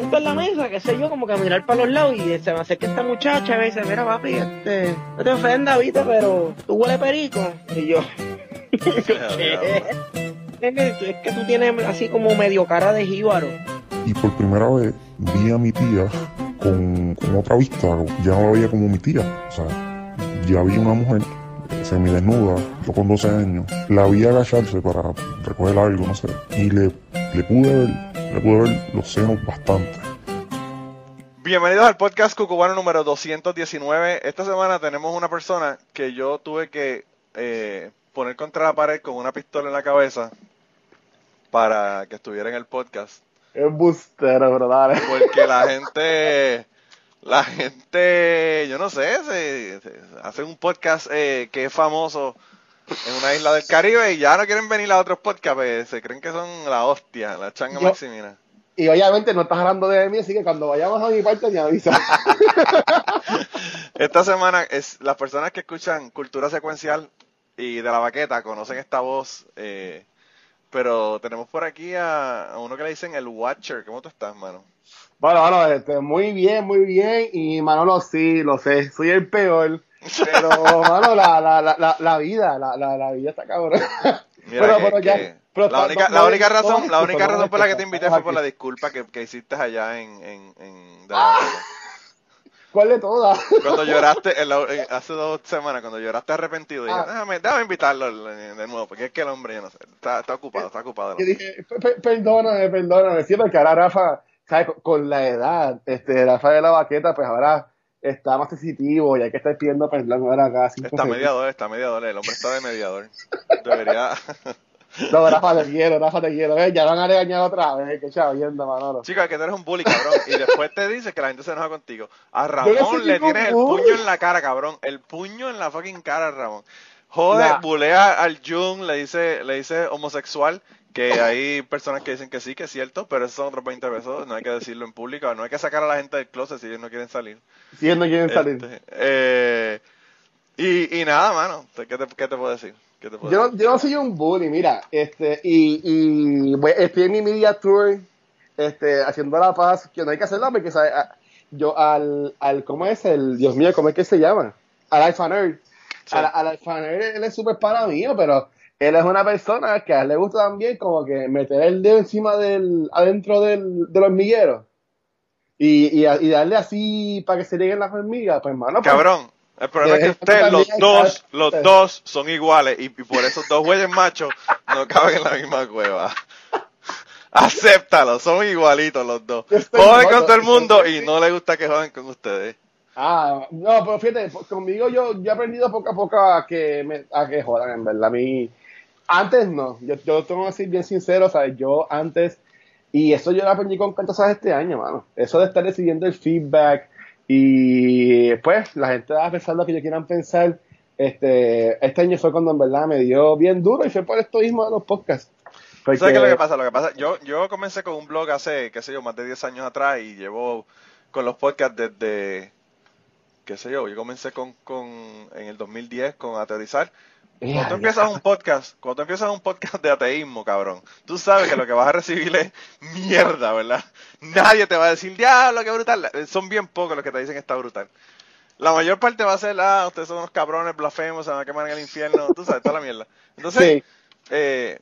siento en la mesa, qué sé yo, como que a mirar para los lados y se me acerca esta muchacha y me dice, mira papi, este, no te ofendas, viste, pero tú huele perico. Y yo, ¿qué? Es que tú tienes así como medio cara de jíbaro. Y por primera vez vi a mi tía con, con otra vista, ya no la veía como mi tía. O sea, ya vi una mujer semidesnuda, yo con 12 años, la vi agacharse para recoger algo, no sé, y le, le pude ver, ver los senos bastante. Bienvenidos al podcast cucubano número 219. Esta semana tenemos una persona que yo tuve que eh, poner contra la pared con una pistola en la cabeza para que estuviera en el podcast. Es bustero, ¿verdad? Porque la gente, la gente, yo no sé, se, se- hace un podcast eh, que es famoso en una isla del Caribe y ya no quieren venir a otros podcasts, pues, se creen que son la hostia, la changa Yo- maximina. Y obviamente no estás hablando de mí, así que cuando vayamos a mi parte me avisa. Esta semana es las personas que escuchan cultura secuencial y de la baqueta conocen esta voz, eh, pero tenemos por aquí a, a uno que le dicen el Watcher. ¿Cómo tú estás, mano? bueno, bueno, este, muy bien, muy bien. Y Manolo, sí, lo sé, soy el peor. Pero, mano, la, la, la, la, la vida, la, la, la vida está cabrón. Mira Pero- que- pero ya- que pero la única, la única razón, la única razón por la que te invité fue por la disculpa que, que hiciste allá en, en, en. ¿Cuál de todas? Cuando lloraste, en la- en- hace dos semanas, cuando lloraste arrepentido, dije, Ah. déjame, déjame invitarlo de nuevo, porque es que el hombre, yo no sé, está, está ocupado, está ocupado. Yo dije, "Pe- pe- perdóname, perdóname. Sí, porque ahora Rafa, ¿sabes? Con- Con la edad, este, Rafa de la baqueta, pues ahora está más sensitivo y hay que estar pidiendo perdón ahora acá. Está segundos. mediador, está mediador, el hombre está de mediador. Debería. No, Rafa, te quiero, Rafa, te quiero. Eh, ya van a regañar otra vez, que chavienda, Manolo. Chica, que tú eres un bully, cabrón. Y después te dices que la gente se enoja contigo. A Ramón le tienes el bully. puño en la cara, cabrón. El puño en la fucking cara, Ramón. Jode, Nah. bulea al Jung, le dice, le dice homosexual. Que hay personas que dicen que sí, que es cierto, pero esos son otros 20 pesos. No hay que decirlo en público. No hay que sacar a la gente del closet si ellos no quieren salir. Si ellos no quieren salir. Este, eh, y, y nada, mano. ¿Qué te, qué te puedo decir? ¿Qué te puedo Yo, decir? no- yo no soy un bully, mira, este, y, y estoy en mi media tour, este, haciendo la paz, que no hay que hacerla porque, ¿sabes? Yo al, al, ¿cómo es? El, Dios mío, ¿cómo es que se llama? Al Alpha Nerd. Sí. Al, al Alpha Nerd, él es súper pana mío, pero él es una persona que a él le gusta también como que meter el dedo encima del, adentro del, del hormiguero. Y, y, y darle así para que se lleguen las hormigas, pues, hermano. pues, Cabrón, el problema es que Eh, ustedes, los dos, los dos son iguales y, y por eso dos güeyes machos no caben en la misma cueva. Acéptalo, son igualitos los dos. Joden con todo el mundo y no les gusta que joden con ustedes. Ah, no, pero fíjate, conmigo yo, yo he aprendido poco a poco a que me, a que jodan, en verdad. A mí, antes no, yo, yo tengo que ser bien sincero, ¿sabes? Yo antes, y eso yo lo aprendí con cosas este año, mano. Eso de estar recibiendo el feedback y pues la gente va a pensar lo que ellos quieran pensar. Este, este año fue cuando en verdad me dio bien duro y fue por esto mismo de los podcasts. Porque- ¿Sabes qué es lo que pasa? Lo que pasa, yo, yo comencé con un blog hace, qué sé yo, más de 10 años atrás y llevo con los podcasts desde, qué sé yo, yo comencé con, con en el 2010 con Ateorizar. Cuando tú empiezas un podcast, cuando tú empiezas un podcast de ateísmo, cabrón, tú sabes que lo que vas a recibir es mierda, ¿verdad? Nadie te va a decir, diablo, qué brutal. Son bien pocos los que te dicen que está brutal. La mayor parte va a ser, ah, ustedes son unos cabrones blasfemos, se van a quemar en el infierno, tú sabes, toda la mierda. Entonces, Sí. eh,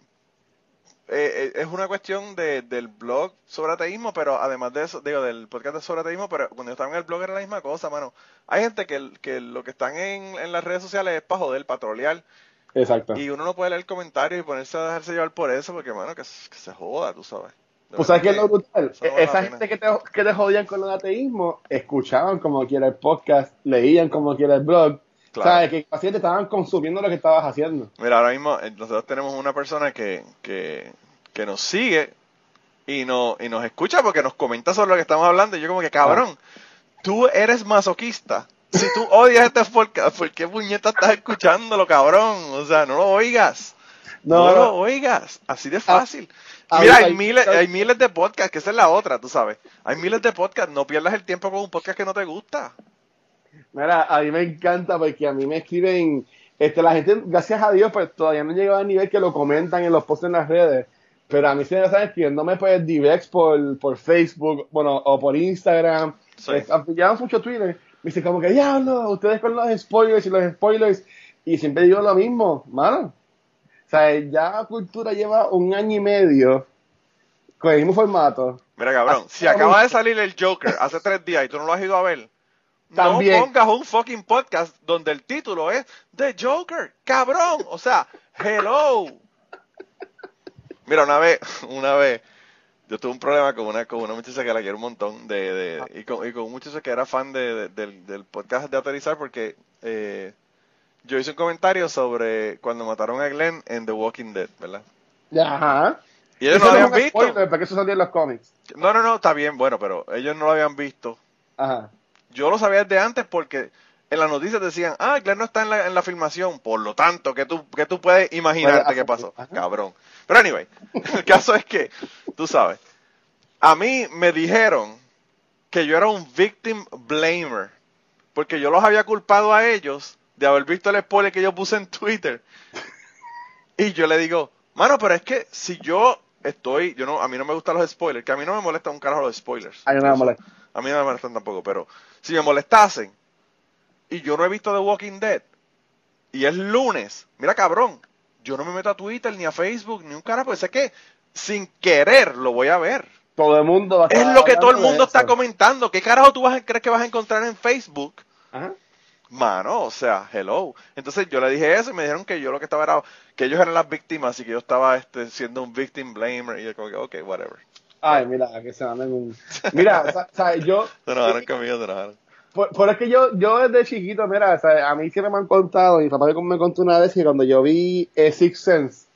eh, eh, es una cuestión de, del blog sobre ateísmo, pero además de eso, digo, del podcast sobre ateísmo, pero cuando yo estaba en el blog era la misma cosa, mano. Hay gente que, que lo que están en, en las redes sociales es para joder, para trolear, Exacto. y uno no puede leer comentarios y ponerse a dejarse llevar por eso, porque, mano, que, se- que se joda, tú sabes. De Pues sabes qué es lo brutal. no vale Esa gente que te, que te jodían con el ateísmo, escuchaban como quiera el podcast, leían como quiera el blog. Claro. ¿Sabes? Que así te estaban consumiendo lo que estabas haciendo. Mira, ahora mismo eh, nosotros tenemos una persona que, que, que nos sigue y, no, y nos escucha porque nos comenta sobre lo que estamos hablando. Y yo como que, cabrón, tú eres masoquista. Si tú odias este podcast, ¿por qué puñeta estás escuchándolo, cabrón? O sea, no lo oigas. No, No, lo oigas. Así de fácil. a Mira, ver, hay hay- miles, hay miles de podcasts, que esa es la otra, tú sabes. Hay miles de podcasts, no pierdas el tiempo con un podcast que no te gusta. Mira, a mí me encanta porque a mí me escriben, este, la gente, gracias a Dios, pues todavía no he llegado al nivel que lo comentan en los posts en las redes. Pero a mí sí me están escribiéndome pues direct por, por Facebook, bueno, o por Instagram. Sí. Eh, mucho Twitter. Me dice como que, diablo, ustedes con los spoilers y los spoilers. Y siempre digo lo mismo, mano. O sea, ya Cultura lleva un año y medio con el mismo formato. Mira, cabrón, si acaba de salir el Joker hace tres días y tú no lo has ido a ver, También. no pongas un fucking podcast donde el título es The Joker, cabrón. O sea, hello. Mira, una vez, una vez, yo tuve un problema con una, con una muchacha que la quiero un montón, de, de, y, con, y con un muchacho que era fan de, de- del, del podcast de Aterrizar porque eh, yo hice un comentario sobre cuando mataron a Glenn en The Walking Dead, ¿verdad? Ajá. Y ellos no lo habían visto. spoiler, porque eso salió en los cómics. No, no, no, está bien, bueno, pero ellos no lo habían visto. Ajá. Yo lo sabía desde antes porque en las noticias decían, ah, Glenn no está en la, en la filmación, por lo tanto, que tú, que tú puedes imaginarte qué pasó. Cabrón. Pero anyway, el caso es que, tú sabes, a mí me dijeron que yo era un victim blamer, porque yo los había culpado a ellos de haber visto el spoiler que yo puse en Twitter. Y yo le digo, mano, pero es que si yo estoy, yo no, a mí no me gustan los spoilers, que a mí no me molesta un carajo los spoilers. A mí no me molesta. a mí no me molestan tampoco, pero si me molestasen y yo no he visto The Walking Dead y es lunes, mira cabrón, yo no me meto a Twitter ni a Facebook ni un carajo, pues sé que sin querer lo voy a ver. Todo el mundo va a Es lo que todo el mundo está comentando. ¿Qué carajo tú vas a crees que vas a encontrar en Facebook? Ajá. Mano, o sea, hello. Entonces yo le dije eso y me dijeron que yo lo que estaba era que ellos eran las víctimas y que yo estaba este, siendo un victim blamer y yo como que, ok, whatever. Ay, mira, que se manden un... Mira, o sea, yo... Se enojaron conmigo, se enojaron. Por, por es que yo, yo desde chiquito, mira, o sea, a mí siempre me han contado, mi papá me contó una vez que cuando yo vi eh, Sixth Sense,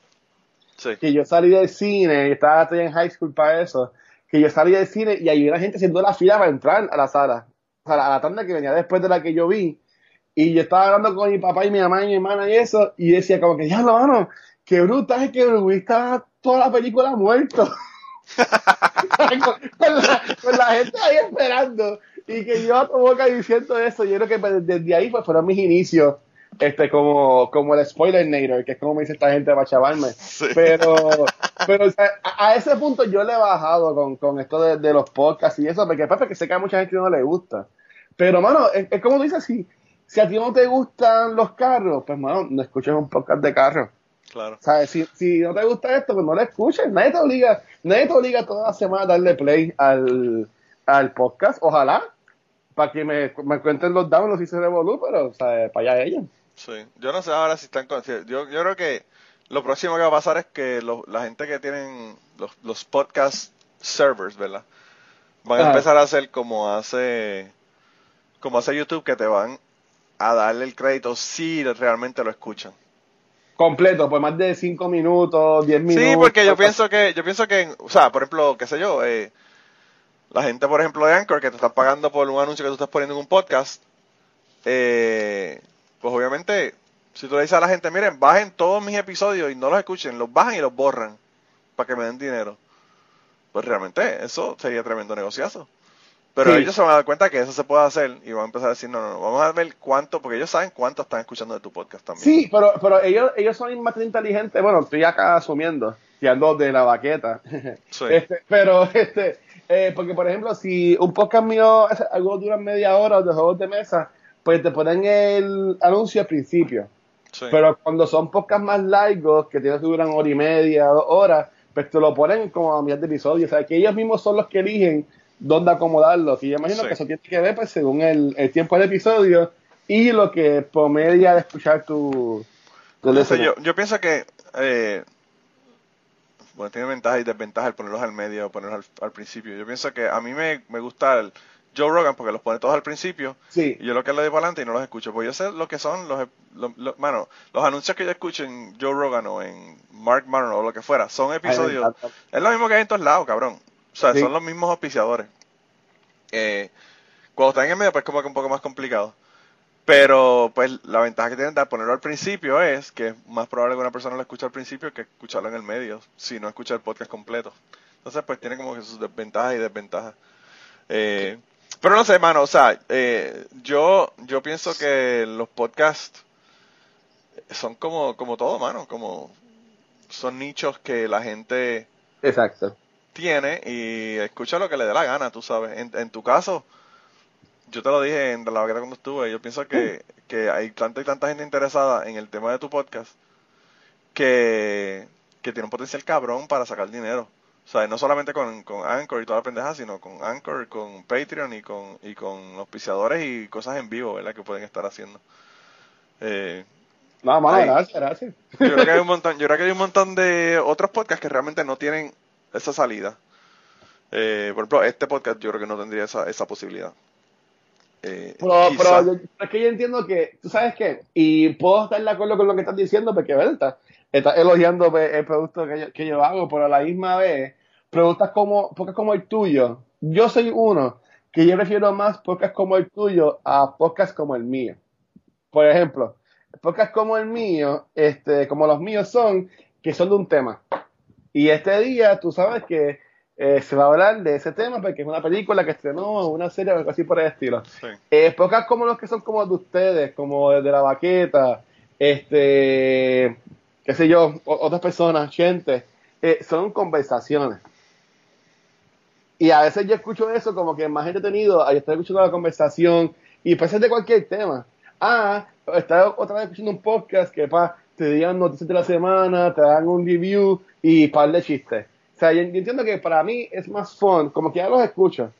Sí. que yo salí del cine, estaba todavía en high school para eso, que yo salí del cine y había una gente haciendo la fila para entrar a la sala, o sea, a la tanda que venía después de la que yo vi, y yo estaba hablando con mi papá y mi mamá y mi hermana y eso, y decía como que, ya lo mano, qué brutal es que Willis estaba toda la película muerto. con, con la, con la gente ahí esperando y que yo a tu boca diciendo eso yo creo que pues, desde ahí pues fueron mis inicios este como como el spoiler nader que es como me dice esta gente para chavarme Sí. pero pero o sea, a, a ese punto yo le he bajado con, con esto de, de los podcasts y eso porque pues, porque sé que a mucha gente no le gusta pero mano es, es como dices si si a ti no te gustan los carros pues mano no escuches un podcast de carros Claro. ¿Sabes? Si, si no te gusta esto, pues no lo escuches. Nadie te obliga, nadie te obliga toda la semana a darle play al, al podcast. Ojalá, para que me, me cuenten los downloads y se revolú, pero, ¿sabes? Para allá ellos. Sí, yo no sé ahora si están con... si- Yo, yo creo que lo próximo que va a pasar es que lo- la gente que tienen los, los podcast servers, ¿verdad? Van a empezar a hacer como hace como hace YouTube que te van a darle el crédito si realmente lo escuchan. Completo, por más de 5 minutos, 10 minutos. Sí, porque yo pienso que yo pienso que, o sea, por ejemplo, qué sé yo, eh, la gente, por ejemplo, de Anchor que te están pagando por un anuncio que tú estás poniendo en un podcast, eh, pues obviamente, si tú le dices a la gente, miren, bajen todos mis episodios y no los escuchen, los bajan y los borran para que me den dinero, pues realmente eso sería tremendo negociazo. Pero Sí. ellos se van a dar cuenta que eso se puede hacer y van a empezar a decir, no, no, no, vamos a ver cuánto, porque ellos saben cuánto están escuchando de tu podcast también. Sí, pero, pero ellos, ellos son más inteligentes. Bueno, estoy acá asumiendo, tirando de la baqueta. Sí. Este, pero, este, eh, porque por ejemplo, si un podcast mío, algo dura media hora de juegos de mesa, pues te ponen el anuncio al principio. Sí. Pero cuando son podcasts más largos, que tienen que duran hora y media, dos horas, pues te lo ponen como a mitad de episodio. O sea, que ellos mismos son los que eligen dónde acomodarlo. Y yo imagino Sí. que eso tiene que ver pues, según el, el tiempo del episodio y lo que promedia de escuchar tu... tu yo, yo pienso que eh, bueno, tiene ventajas y desventajas el ponerlos al medio o ponerlos al, al principio. Yo pienso que a mí me, me gusta el Joe Rogan porque los pone todos al principio Sí. y yo lo que le doy para adelante y no los escucho. Pues yo sé lo que son los, los, los- mano, los anuncios que yo escucho en Joe Rogan o en Mark Maron o lo que fuera. Son episodios. Es lo mismo que hay en todos lados, cabrón. O sea, Sí. son los mismos auspiciadores. Eh, cuando están en el medio, pues como que un poco más complicado. Pero, pues, la ventaja que tienen de ponerlo al principio es que es más probable que una persona lo escuche al principio que escucharlo en el medio, si no escucha el podcast completo. Entonces, pues, tiene como que sus desventajas y desventajas. Eh, pero no sé, mano, o sea, eh, yo, yo pienso que los podcasts son como, como todo, mano, como son nichos que la gente Exacto. tiene y escucha lo que le dé la gana, tú sabes. En, en tu caso, yo te lo dije en la vaqueta cuando estuve, yo pienso que, que hay tanta y tanta gente interesada en el tema de tu podcast que, que tiene un potencial cabrón para sacar dinero. O sea, no solamente con, con Anchor y toda la pendeja, sino con Anchor, con Patreon y con, y con auspiciadores y cosas en vivo, ¿verdad? Que pueden estar haciendo. Eh, No, mano, gracias, gracias. yo creo que hay un montón, yo creo que hay un montón de otros podcasts que realmente no tienen esa salida. Eh, por ejemplo, este podcast yo creo que no tendría esa, esa posibilidad. Eh, Pero, pero yo- es que yo entiendo que, tú sabes qué, y puedo estar de acuerdo con lo que estás diciendo, porque ¿verdad? estás estás elogiando pues, el producto que yo, que yo hago, pero a la misma vez, preguntas como, podcast como el tuyo, yo soy uno que yo prefiero más podcast como el tuyo a podcast como el mío. Por ejemplo, podcasts como el mío, este, como los míos son, que son de un tema. Y este día, tú sabes que eh, se va a hablar de ese tema porque es una película que estrenó, una serie o algo así por el estilo. sí. Eh, podcasts como los que son como de ustedes, como de la baqueta, este, qué sé yo, otras personas, gente, eh, son conversaciones. Y a veces yo escucho eso como que más entretenido, ahí estoy escuchando la conversación y ser de cualquier tema. Ah, estás otra vez escuchando un podcast que pa, te digan noticias de la semana, te dan un review y par de chistes. O sea, yo, yo entiendo que para mí es más fun, como que ya los escucho,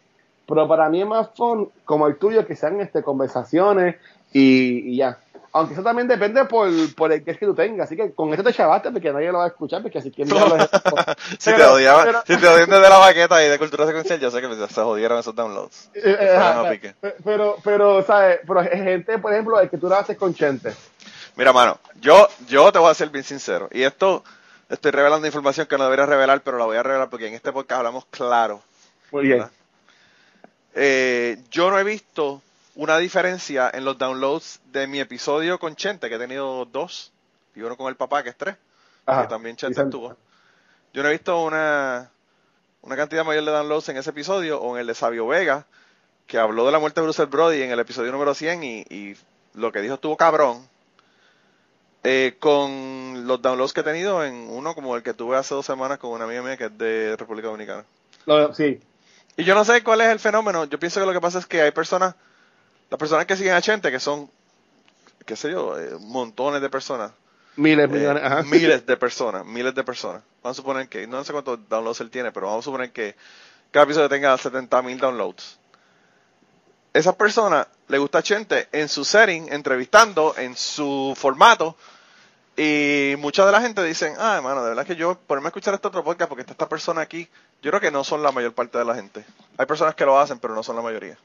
pero para mí es más fun como el tuyo que sean este, conversaciones y, y ya. Aunque eso también depende por, por el que es que tú tengas. Así que con esto te chavaste porque nadie lo va a escuchar porque así que si te Pero- odiaban, pero- si te odian desde la baqueta y de cultura secuencial, yo sé que se jodieron esos downloads. Eh, eh, ajá, pique. pero, pero, ¿sabes? Pero hay gente, por ejemplo, el que tú lo haces con Chente. Mira, mano, yo, yo te voy a ser bien sincero. Y esto, estoy revelando información que no debería revelar, pero la voy a revelar porque en este podcast hablamos claro. Muy bien. Eh, yo no he visto una diferencia en los downloads de mi episodio con Chente, que he tenido dos, y uno con el papá, que es tres, Ajá. que también Chente estuvo. Yo no he visto una, una cantidad mayor de downloads en ese episodio o en el de Sabio Vega, que habló de la muerte de Bruce Brody en el episodio número 100 y, y lo que dijo estuvo cabrón. Eh, con los downloads que he tenido en uno como el que tuve hace dos semanas con una amiga mía que es de República Dominicana. Lo- sí. Y yo no sé cuál es el fenómeno. Yo pienso que lo que pasa es que hay personas, las personas que siguen a Chente, que son, qué sé yo, eh, montones de personas, Miles, eh. Ajá. miles de personas, miles de personas. Vamos a suponer que, no sé cuántos downloads él tiene, pero vamos a suponer que cada episodio tenga 70 mil downloads. Esas personas le gusta Chente en su setting, entrevistando, en su formato. Y mucha de la gente dicen, ah, hermano, de verdad que yo, ponerme a escuchar este otro podcast porque está esta persona aquí, yo creo que no son la mayor parte de la gente. Hay personas que lo hacen, pero no son la mayoría.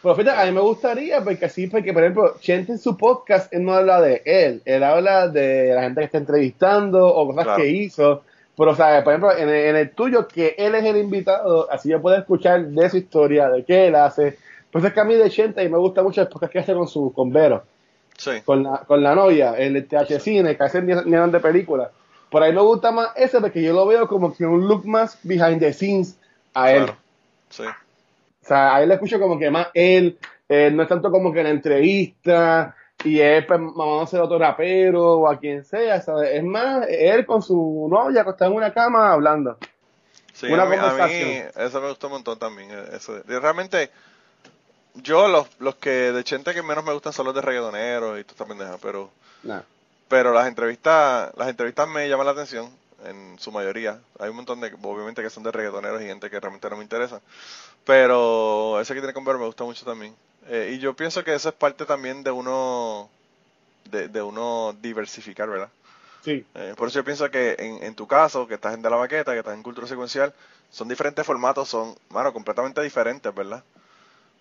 Pero fíjate, a mí me gustaría, porque así, porque por ejemplo, Chente en su podcast, él no habla de él, él habla de la gente que está entrevistando o cosas Claro. que hizo. Pero, o sea, por ejemplo, en el, en el tuyo, que él es el invitado, así yo puedo escuchar de su historia, de qué él hace. Pues es que a mí de Chente, y me gusta mucho el podcast que hace con su con Vero, Sí. con la, con la novia, el TH Cine, que hace ni, ni de películas. Por ahí me gusta más ese, porque yo lo veo como que un look más behind the scenes a él. Claro. Sí. O sea, ahí le escucho como que más él, eh, no es tanto como que en la entrevista y él pues, mamándose a otro rapero o a quien sea, ¿sabes? Es más él con su novia acostada en una cama hablando. Sí, Una a mí, a mí conversación. eso me gustó un montón también. eh, Eso. Realmente, yo los, los que de Chente que menos me gustan son los de reggaetoneros y toda esta pendeja, pero, Nah. pero las entrevistas, las entrevistas me llaman la atención en su mayoría. Hay un montón de, obviamente que son de reggaetoneros y gente que realmente no me interesa, pero ese que tiene con ver me gusta mucho también. Eh, y yo pienso que eso es parte también de uno, de, de uno diversificar, ¿verdad? Sí. Eh, por eso yo pienso que en, en tu caso, que estás en De la Baqueta, que estás en Cultura Secuencial, son diferentes formatos, son, mano, completamente diferentes, ¿verdad?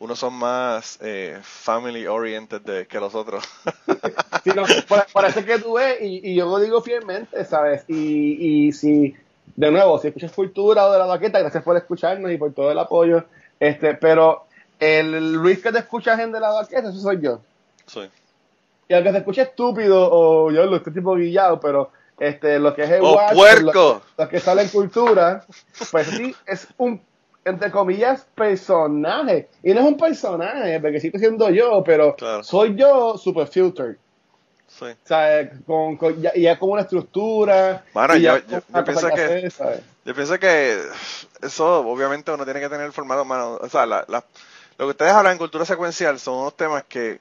Unos son más eh, family oriented de, que los otros. Sí, no, por, por eso es que tú ves, y, y yo lo digo fielmente, ¿sabes? Y, y si, de nuevo, si escuchas Cultura o de la Baqueta, gracias por escucharnos y por todo el apoyo. Este, pero el Luis que te escuchas en de la Baqueta, eso soy yo. sí, Y aunque se escuche estúpido o yo lo estoy tipo guillado, pero este lo que es el ¡Oh, Watch, puerco! Lo, lo que sale en cultura, pues sí, es un, entre comillas, personaje. Y no es un personaje, porque sigo siendo yo, pero Claro. soy yo super filtered. Sí. ¿sabes? Con, con- ya, y es como una estructura. Mano, ya yo- yo- pienso que-. Yo pienso que eso, obviamente, uno tiene que tener el formato, mano. O sea, la- la- lo que ustedes hablan en cultura secuencial son unos temas que,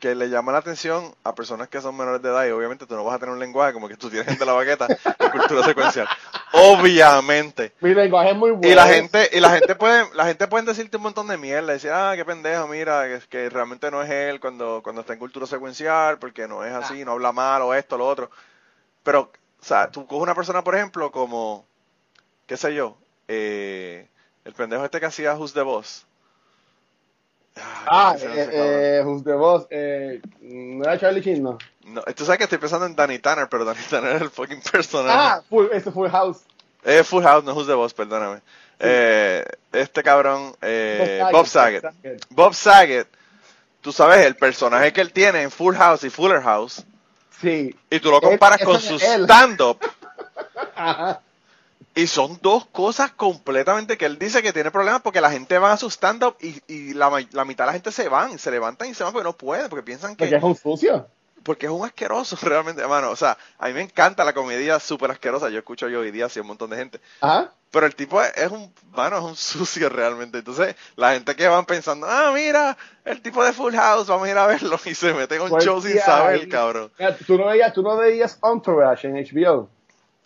que le llaman la atención a personas que son menores de edad y obviamente tú no vas a tener un lenguaje como que tú tienes de la baqueta en cultura secuencial. Obviamente. Mi lenguaje es muy bueno. Y la gente, y la gente puede, la gente puede decirte un montón de mierda, decir, ah, qué pendejo, mira, que, que realmente no es él cuando, cuando está en cultura secuencial, porque no es así, no habla mal, o esto, lo otro. Pero, o sea, tú coges una persona, por ejemplo, como, qué sé yo, eh, el pendejo este que hacía Who's the Boss. Ah, ¿cómo se llama ese cabrón? eh, eh, Who's the Boss, eh, ¿no era Charlie Sheen, no? No, tú sabes que estoy pensando en Danny Tanner, pero Danny Tanner es el fucking personaje. Ah, full, ese Full House. Eh, Full House, no Who's the Boss, perdóname. Eh, este cabrón, eh, Bob Saget. Bob Saget, tú sabes, el personaje que él tiene en Full House y Fuller House, Sí. y tú lo comparas con su stand-up, Ajá. Y son dos cosas completamente que él dice que tiene problemas porque la gente va a su stand-up y, y la, la mitad de la gente se van, se levantan y se van porque no pueden, porque piensan Porque que... es un sucio. Porque es un asqueroso realmente, hermano. O sea, a mí me encanta la comedia súper asquerosa. Yo escucho yo hoy día así a un montón de gente. Ajá. Pero el tipo es, es un, mano, es un sucio realmente. Entonces, la gente que van pensando, ah, mira, el tipo de Full House, vamos a ir a verlo. Y se meten en un Pues show sin saber, cabrón. Mira, ¿Tú no veías, tú no veías Entourage en HBO?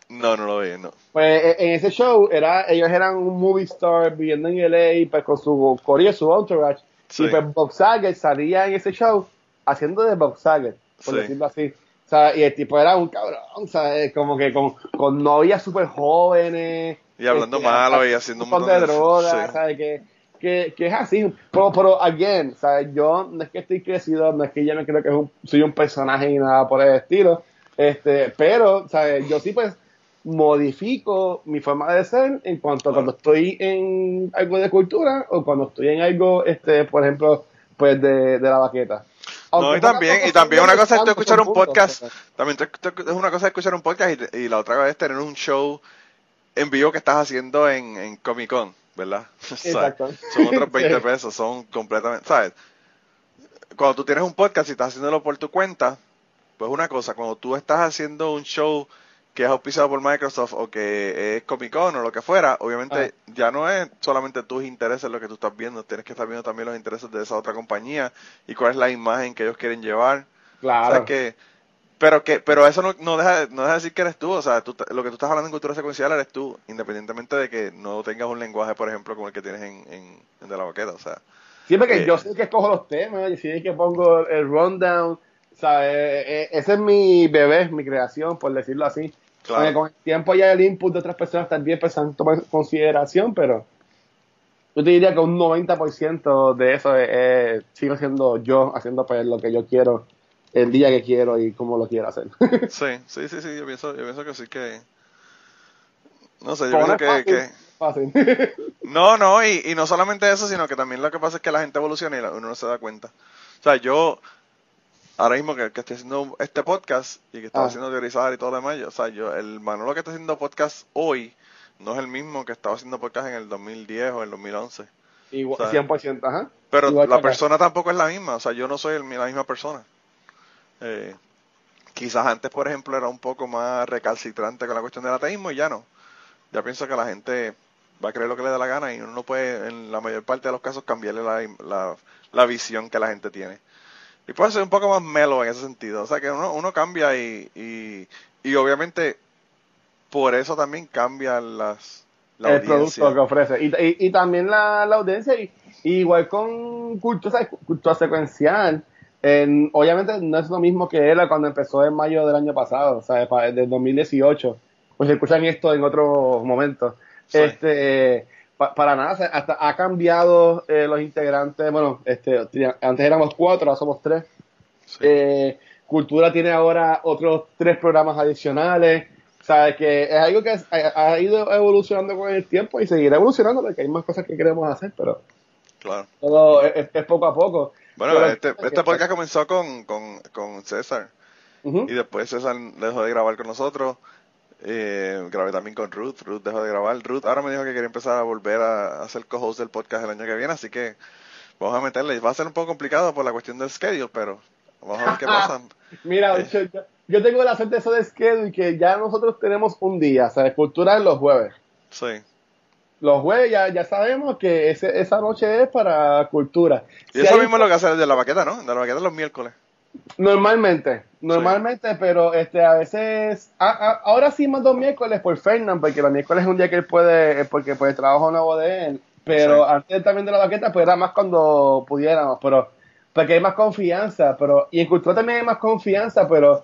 No, no lo vi, no. Pues eh, en ese show era, ellos eran un movie star viviendo en LA pues, con su corea, su entourage. Sí. Y pues Bob Saget salía en ese show haciendo de Bob Saget, por Sí. decirlo así. O sea, y el tipo era un cabrón, ¿sabes? Como que con, con novias súper jóvenes. Y hablando este, malo y haciendo un montón montón de de- drogas, sí. ¿sabes? Que, que, que es así. Pero, pero, again, ¿sabes? Yo no es que estoy crecido, no es que yo no creo que es un- soy un personaje ni nada por el estilo. Este, pero, ¿sabes? Yo sí, pues, modifico mi forma de ser en cuanto a cuando estoy en algo de cultura o cuando estoy en algo, este, por ejemplo, pues de, de la baqueta. No, y también, y también una cosa es tú tantos escuchar un puntos, podcast, también es una cosa es escuchar un podcast y, y la otra cosa es tener un show en vivo que estás haciendo en, en Comic Con, ¿verdad? Exacto. Son otros 20 Sí. pesos, son completamente, ¿sabes? Cuando tú tienes un podcast y estás haciéndolo por tu cuenta, pues una cosa, cuando tú estás haciendo un show que es auspiciado por Microsoft o que es Comic Con o lo que fuera, obviamente ya no es solamente tus intereses lo que tú estás viendo, tienes que estar viendo también los intereses de esa otra compañía y cuál es la imagen que ellos quieren llevar. O Claro. sea que, pero que, pero eso no, no deja, no deja de decir que eres tú, o sea, tú, lo que tú estás hablando en cultura secuencial eres tú, independientemente de que no tengas un lenguaje, por ejemplo, como el que tienes en, en, en De la Baqueta, o sea. Siempre que Eh, yo sé que escojo los temas, yo sé que pongo el rundown, ¿sabes? Eh, eh, ese es mi bebé, mi creación, por decirlo así. Claro. Con el tiempo ya el input de otras personas también pues, han tomado en consideración, pero yo te diría que un 90% de eso es, es- sigo siendo yo haciendo pues lo que yo quiero, el día que quiero y cómo lo quiero hacer. Sí, sí, sí, sí, yo pienso, yo pienso que sí que... No sé, yo Como pienso que... fácil, que fácil. no, no, y, y no solamente eso, sino que también lo que pasa es que la gente evoluciona y uno no se da cuenta. O sea, yo, ahora mismo que, que estoy haciendo este podcast y que estaba Ah. haciendo teorizar y todo lo demás, yo, o sea, yo, el Manolo que está haciendo podcast hoy no es el mismo que estaba haciendo podcast en el 2010 o en el 2011. Igual, O sea, 100%, ajá. Pero Igual la acá. persona tampoco es la misma, o sea, yo no soy el- la misma persona. Eh, quizás antes, por ejemplo, era un poco más recalcitrante con la cuestión del ateísmo y ya no. Ya pienso que la gente va a creer lo que le da la gana y uno no puede, en la mayor parte de los casos, cambiarle la, la, la visión que la gente tiene. Y puede ser un poco más melo en ese sentido. O sea, que uno, uno cambia y, y, y obviamente por eso también cambian las, la el audiencia. producto que ofrece. Y, y, y también la, la audiencia, y, igual con cultura, cultura secuencial, en- obviamente no es lo mismo que era cuando empezó en mayo del año pasado, o sea, del 2018. Pues escuchan esto en otro momento. Sí. Este, pa- para nada, hasta ha cambiado eh, los integrantes, bueno, este, antes éramos cuatro, ahora somos tres. Sí. Eh, Cultura tiene ahora otros tres programas adicionales. O sea, que es algo que ha, ha ido evolucionando con el tiempo y seguirá evolucionando porque hay más cosas que queremos hacer, pero Claro. todo es, es poco a poco. Bueno, Pero- este, este podcast comenzó con, con, con César y después César dejó de grabar con nosotros. Eh, grabé también con Ruth, Ruth dejó de grabar. Ruth ahora me dijo que quería empezar a volver a, ser co-host del podcast el año que viene, así que vamos a meterle. Va a ser un poco complicado por la cuestión del schedule, pero Vamos a ver qué pasa. Mira, Eh. yo, tengo la suerte de eso de schedule que ya nosotros tenemos un día, o sea, cultura es los jueves. Sí. Los jueves ya, ya sabemos que ese- esa noche es para cultura. Y Si eso mismo es lo que hace el de la baqueta, ¿no? De la baqueta los miércoles. Normalmente, normalmente, pero este a veces, a- a- ahora sí más dos miércoles por Fernand, porque los miércoles es un día que él puede, eh, porque pues trabajo nuevo de él, pero Sí. antes también de la baqueta, pues era más cuando pudiéramos, pero porque hay más confianza, pero y en cultura también hay más confianza, pero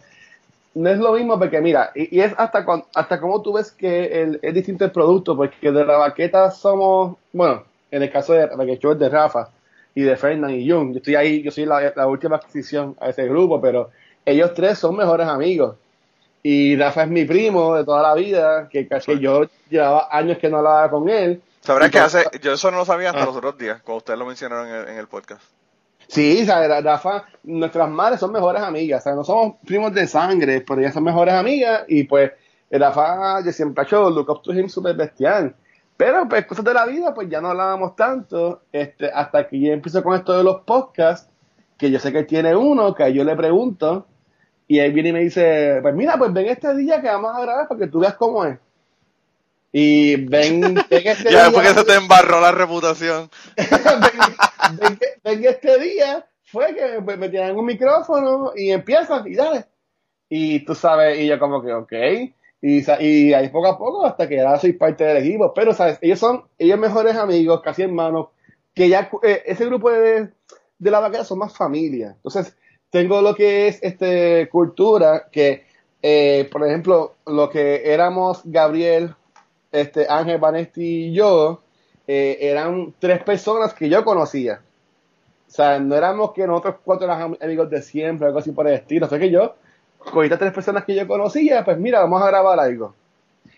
no es lo mismo porque mira, y, y es hasta cuan- hasta cómo tú ves que el, es distinto el producto, porque de la baqueta somos, bueno, en el caso de la show es de Rafa y de Fernand y Jung, yo estoy ahí, yo soy la, la última adquisición a ese grupo, pero ellos tres son mejores amigos. Y Rafa es mi primo de toda la vida, que casi yo llevaba años que no hablaba con él. Sabrás que hace, yo eso no lo sabía hasta Ah. los otros días, cuando ustedes lo mencionaron en el, en el podcast. Sí, Ra- Rafa, nuestras madres son mejores amigas, o sea, no somos primos de sangre, pero ellas son mejores amigas y pues Rafa yo siempre ha hecho look up to him super bestial. Pero pues cosas de la vida, pues ya no hablábamos tanto, este, hasta que yo empiezo con esto de los podcasts, que yo sé que tiene uno, que yo le pregunto, y él viene y me dice, pues mira, pues ven este día que vamos a grabar para que tú veas cómo es. Y ven, ven este Ya día- porque se te embarró la reputación. ven, ven este día fue que me, me tiran un micrófono y empiezan y dale. Y tú sabes, y yo como que, ok. Y, ahí poco a poco hasta que ahora soy parte del equipo. Pero, ¿sabes? Ellos son, ellos mejores amigos, casi hermanos, que ya eh, ese grupo de, de la vaquera son más familia. Entonces, tengo lo que es este cultura, que, eh, por ejemplo, lo que éramos Gabriel, este Ángel Vanesti y yo, eh, eran tres personas que yo conocía. O sea, no éramos que nosotros cuatro éramos amigos de siempre, algo así por el estilo. O que yo, con estas tres personas que yo conocía, pues mira, vamos a grabar algo.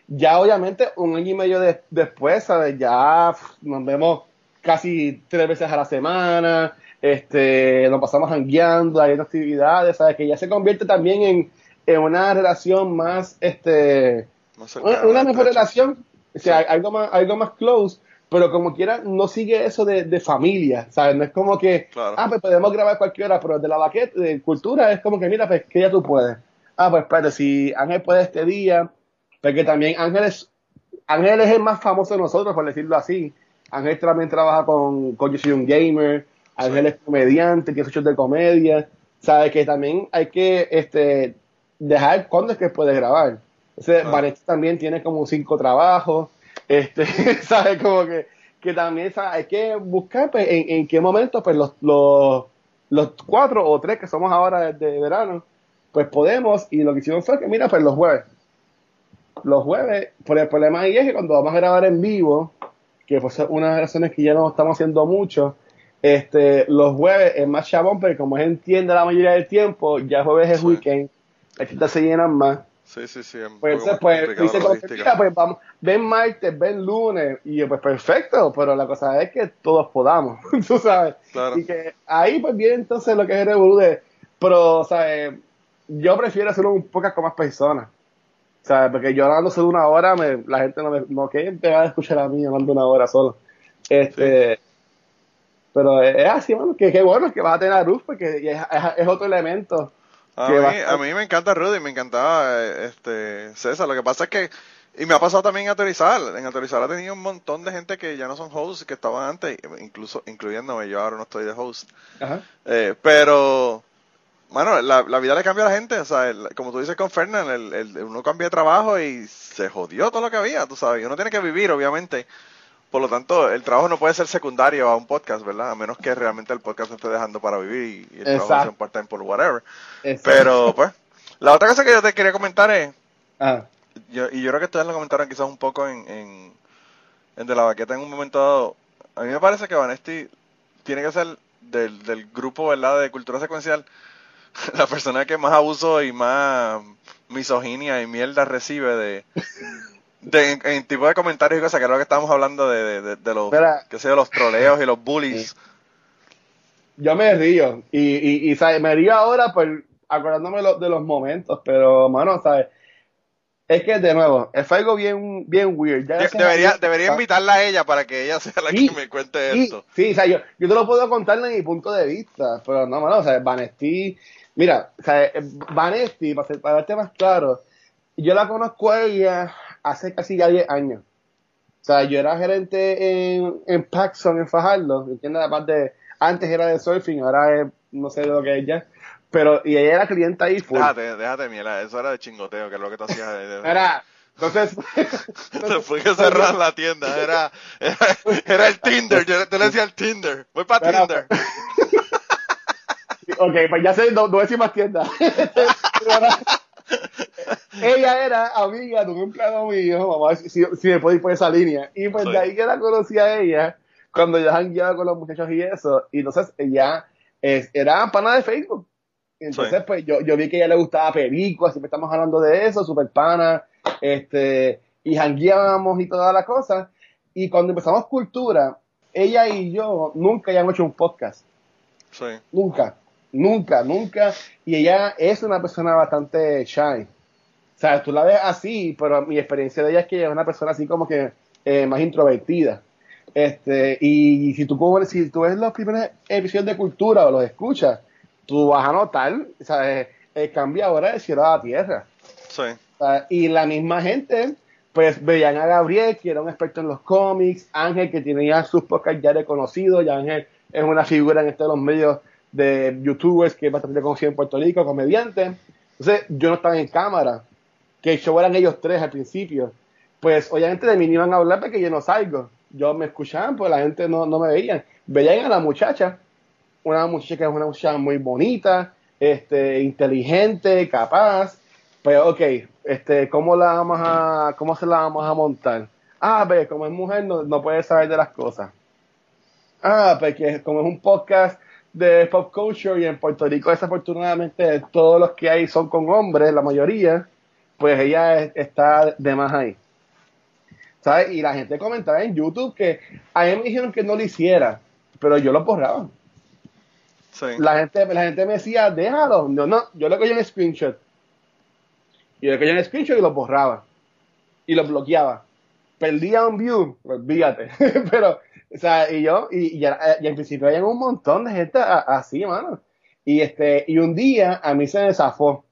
Ya obviamente, un año y medio de- después, ¿sabes? Ya nos vemos casi tres veces a la semana, este, nos pasamos jangueando, hay actividades, ¿sabes? Que ya se convierte también en, en una relación más, este, No sé, una, mejor relación, o sea, algo más, algo más close, pero como quiera, no sigue eso de, de familia, ¿sabes? No es como que, Claro. ah, pues podemos grabar cualquier hora, pero de la baqueta, de cultura, es como que, mira, pues, que ya tú puedes. Ah, pues espérate, si Ángel puede este día, porque también Ángel es, Ángel es el más famoso de nosotros, por decirlo así. Ángel también trabaja con, con Yo Soy un Gamer, Ángel es comediante, tiene shows de comedia, ¿sabes? Que también hay que, este, dejar cuándo es que puede grabar. Entonces, Claro. Vanessa también tiene como cinco trabajos, este, ¿sabes? Como que, que también ¿sabes? hay que buscar pues, en, en qué momento pues los, los, los cuatro o tres que somos ahora de verano, pues podemos, y lo que hicimos fue que, mira, pues los jueves, los jueves, por el problema ahí es que cuando vamos a grabar en vivo, que pues es una de las razones que ya no estamos haciendo mucho, este, los jueves es más chabón, pero como él entiende la mayoría del tiempo, ya jueves es weekend, las citas se llenan más. Sí, sí, sí. Pues pues, dice mira, pues vamos, ven martes, ven lunes, y pues perfecto, pero la cosa es que todos podamos, tú sabes. Claro. Y que ahí pues viene entonces lo que es el revolú de, pero, ¿sabes? Yo prefiero hacerlo un poco con más personas, ¿sabes? Porque yo hablando solo una hora, me, la gente no me, no que te va a escuchar a mí hablando una hora solo. Este, pero es así, mano, que, que bueno que vas a tener a Ruth, porque es, es, es otro elemento. A mí, a mí me encanta Rudy, me encantaba este César. Lo que pasa es que, y me ha pasado también en Autorizar. En Autorizar ha tenido un montón de gente que ya no son hosts, que estaban antes, incluso incluyéndome. Yo ahora no estoy de host. Ajá. Eh, pero, bueno, la, la vida le cambia a la gente. O sea, el- como tú dices con Fernand, el, el- uno cambia de trabajo y se jodió todo lo que había, tú sabes. Uno tiene que vivir, obviamente. Por lo tanto, el trabajo no puede ser secundario a un podcast, ¿verdad? A menos que realmente el podcast esté dejando para vivir y, el trabajo sea un part-time por whatever. Exacto. Pero, pues, la otra cosa que yo te quería comentar es, Ajá. yo, y yo creo que ustedes lo comentaron quizás un poco en, en, en De la Baqueta en un momento dado, a mí me parece que Vanesti tiene que ser del, del grupo, ¿verdad?, de cultura secuencial, la persona que más abuso y más misoginia y mierda recibe de... de en, en tipo de comentarios y cosas, que es lo que estábamos hablando de, de, los, Mira. qué sé los troleos y los bullies. yo me río y, y, y ¿sabes? me río ahora por acordándome lo- de los momentos, pero mano, ¿sabes? Es que, de nuevo, es algo bien, bien weird. Ya De- debería, debería invitarla a ella para que ella sea la Sí, que me cuente Sí, esto. sí, o sea, yo, yo te lo puedo contar desde mi punto de vista, pero no, mano, o sea, Vanesti, mira, o sea, eh, Vanesti, para, ser- para darte más claro, yo la conozco a ella hace casi ya 10 años. O sea, yo era gerente en, en Paxson, en Fajardo, ¿entiendes? Aparte, antes era de surfing, ahora es, no sé lo que es ya, pero, y ella era clienta ahí full. Déjate, déjate, miela, eso era de chingoteo, que es lo que tú hacías. Era, entonces, Después que cerrar la tienda, era, era, era el Tinder, yo te le decía el Tinder, voy para Era- Tinder. Ok, pues ya sé, no, no voy a decir más tiendas. Ella era amiga de un empleado mío, vamos a ver si, me puedo ir por esa línea. Y pues de ahí que la conocí a ella, cuando yo jangueaba con los muchachos y eso. Y entonces ella es- era pana de Facebook. Entonces, pues yo, yo vi que a ella le gustaba películas, siempre estamos hablando de eso, super pana, este, y jangueábamos y toda la cosa. Y cuando empezamos cultura, ella y yo nunca habíamos hecho un podcast. Sí, Nunca, nunca, nunca. Y ella es una persona bastante shy. O sea, tú la ves así, pero mi experiencia de ella es que ella es una persona así como que eh, más introvertida. Este, y si tú, como- si tú ves los primeros episodios de cultura o los escuchas, tú vas a notar o sea, eh, el cambio ahora del cielo a la tierra. sí, y la misma gente, pues veían a Gabriel, que era un experto en los cómics, Ángel, que tenía sus podcasts ya reconocidos, ya Ángel es una figura en estos los medios de youtubers que es bastante conocido en Puerto Rico, comediante. Entonces, yo no estaba en cámara, que el show eran ellos tres al principio. Pues obviamente de mí no iban a hablar porque yo no salgo. Yo me escuchaban, pues la gente no, no me veía. Veían a la muchacha, una muchacha que es una muchacha muy bonita, este, inteligente, capaz. Pues, ok, este, ¿cómo la vamos a, cómo se la vamos a montar? Ah, pues, como es mujer, no, no puede saber de las cosas. Ah, porque como es un podcast de pop culture y en Puerto Rico desafortunadamente todos los que hay son con hombres, la mayoría, pues ella es- está de más ahí. ¿Sabes? Y la gente comentaba en YouTube que a mí me dijeron que no lo hiciera, pero yo lo borraba. sí. La gente, la gente me decía, déjalo. No, no, yo le cogía un screenshot. Y yo le cogía un screenshot y lo borraba. Y lo bloqueaba. Perdía un view, olvídate. Pero, o sea, y yo, y, y, y en principio había un montón de gente así, mano. Y este, y un día a mí se me zafó.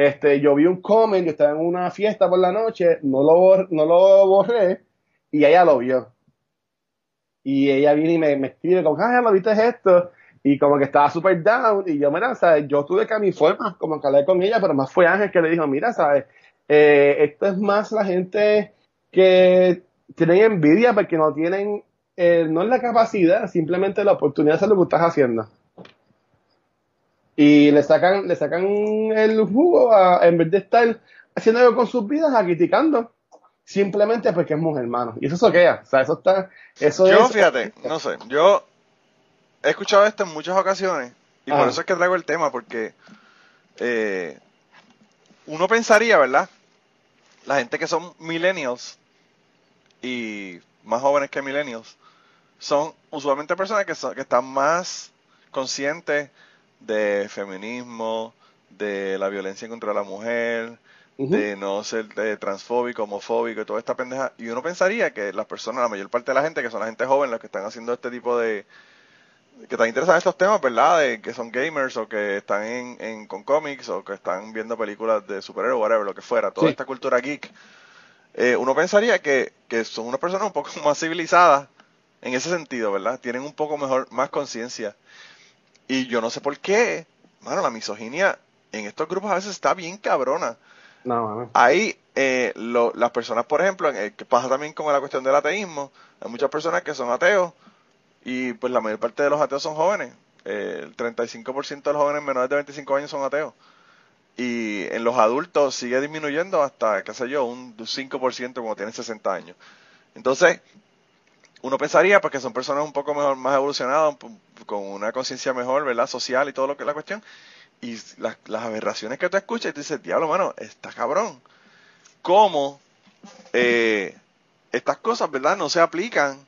Este, yo vi un comment, yo estaba en una fiesta por la noche, no lo, no lo borré, y ella lo vio. Y ella viene y me, me escribe como, ah, ¿lo viste esto? Y como que estaba súper down, y yo, mira, ¿sabes? Yo tuve que a mi forma, como que hablé con ella, pero más fue Ángel que le dijo, mira, ¿sabes? Eh, esto es más la gente que tienen envidia porque no tienen, eh, no es la capacidad, simplemente la oportunidad de hacer lo que estás haciendo. Y le sacan, le sacan el jugo a- en vez de estar haciendo algo con sus vidas, a criticando. Simplemente porque es mujer, hermano. Y eso soquea. O sea, eso está, eso Yo, es. fíjate, no sé, yo he escuchado esto en muchas ocasiones y por eso es que traigo el tema, porque eh, uno pensaría, ¿verdad? La gente que son millennials y más jóvenes que millennials son usualmente personas que, son- que están más conscientes de feminismo, de la violencia contra la mujer, de no ser de transfóbico, homofóbico y toda esta pendeja. Y uno pensaría que las personas, la mayor parte de la gente, que son la gente joven, los que están haciendo este tipo de... que están interesados en estos temas, ¿verdad? De que son gamers o que están en, en- con cómics o que están viendo películas de superhéroes, whatever, lo que fuera, toda Sí. esta cultura geek. eh, uno pensaría que, que son unas personas un poco más civilizadas en ese sentido, ¿verdad? Tienen un poco mejor, más conciencia. Y yo no sé por qué, mano, la misoginia en estos grupos a veces está bien cabrona. No, mano. Ahí, eh, lo- las personas, por ejemplo, el que pasa también con la cuestión del ateísmo, hay muchas personas que son ateos y pues la mayor parte de los ateos son jóvenes. Eh, el 35% de los jóvenes menores de 25 años son ateos. Y en los adultos sigue disminuyendo hasta, qué sé yo, un 5% cuando tienen 60 años. Entonces, uno pensaría pues que son personas un poco mejor, más evolucionadas, con una conciencia mejor, ¿verdad? Social y todo lo que es la cuestión. Y las, las aberraciones que tú escuchas y tú dices, diablo, mano, está cabrón. ¿Cómo eh, estas cosas, ¿verdad? No se aplican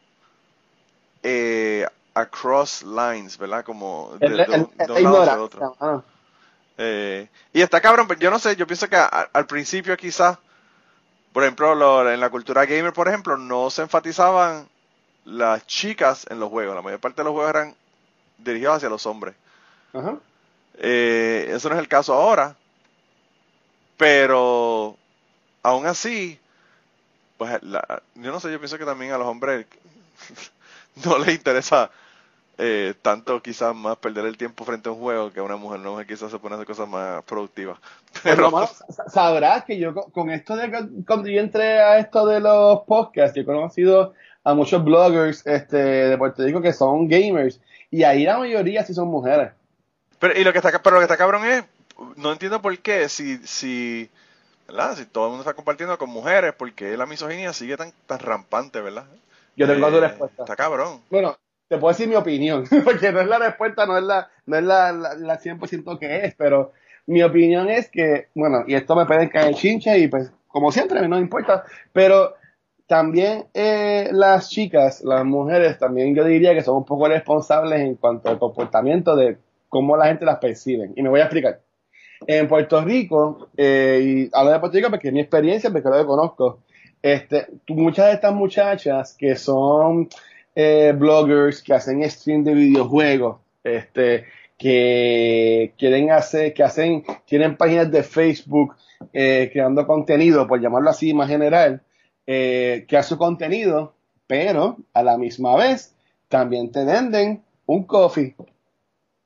eh, across lines, ¿verdad? Como de, El- de el- un- de la un lado hacia otro. mano. Eh, y está cabrón, pero yo no sé, yo pienso que a- al principio quizás por ejemplo, lo- en la cultura gamer, por ejemplo, no se enfatizaban las chicas en los juegos. La mayor parte de los juegos eran dirigidos hacia los hombres. Ajá. Eh, eso no es el caso ahora. Pero aún así, pues la- yo no sé, yo pienso que también a los hombres no les interesa eh, tanto quizás más perder el tiempo frente a un juego que a una mujer. Una mujer quizás se pone a hacer cosas más productivas. Pero, sabrás que yo con- esto de que- cuando yo entré a esto de los podcasts, yo he conocido a muchos bloggers este, de Puerto Rico que son gamers y ahí la mayoría sí son mujeres. pero, y lo que está, pero lo que está cabrón es, no entiendo por qué, si, si, ¿verdad? Si todo el mundo está compartiendo con mujeres, porque la misoginia sigue tan, tan rampante, ¿verdad? Yo tengo tu Eh, respuesta. Está cabrón. Bueno, te puedo decir mi opinión, porque no es la respuesta, no es la, no es la, la, la 100% que es, pero mi opinión es que, bueno, y esto me pueden caer chincha y pues, como siempre, no importa, pero también eh, las chicas, las mujeres, también yo diría que son un poco responsables en cuanto al comportamiento de cómo la gente las percibe. Y me voy a explicar. En Puerto Rico, eh, y hablo de Puerto Rico porque es mi experiencia, porque lo conozco, este, muchas de estas muchachas que son eh, bloggers, que hacen stream de videojuegos, este, que quieren hacer, que hacen, tienen páginas de Facebook eh, creando contenido, por llamarlo así más general, eh, que hace contenido, pero a la misma vez también te venden un coffee,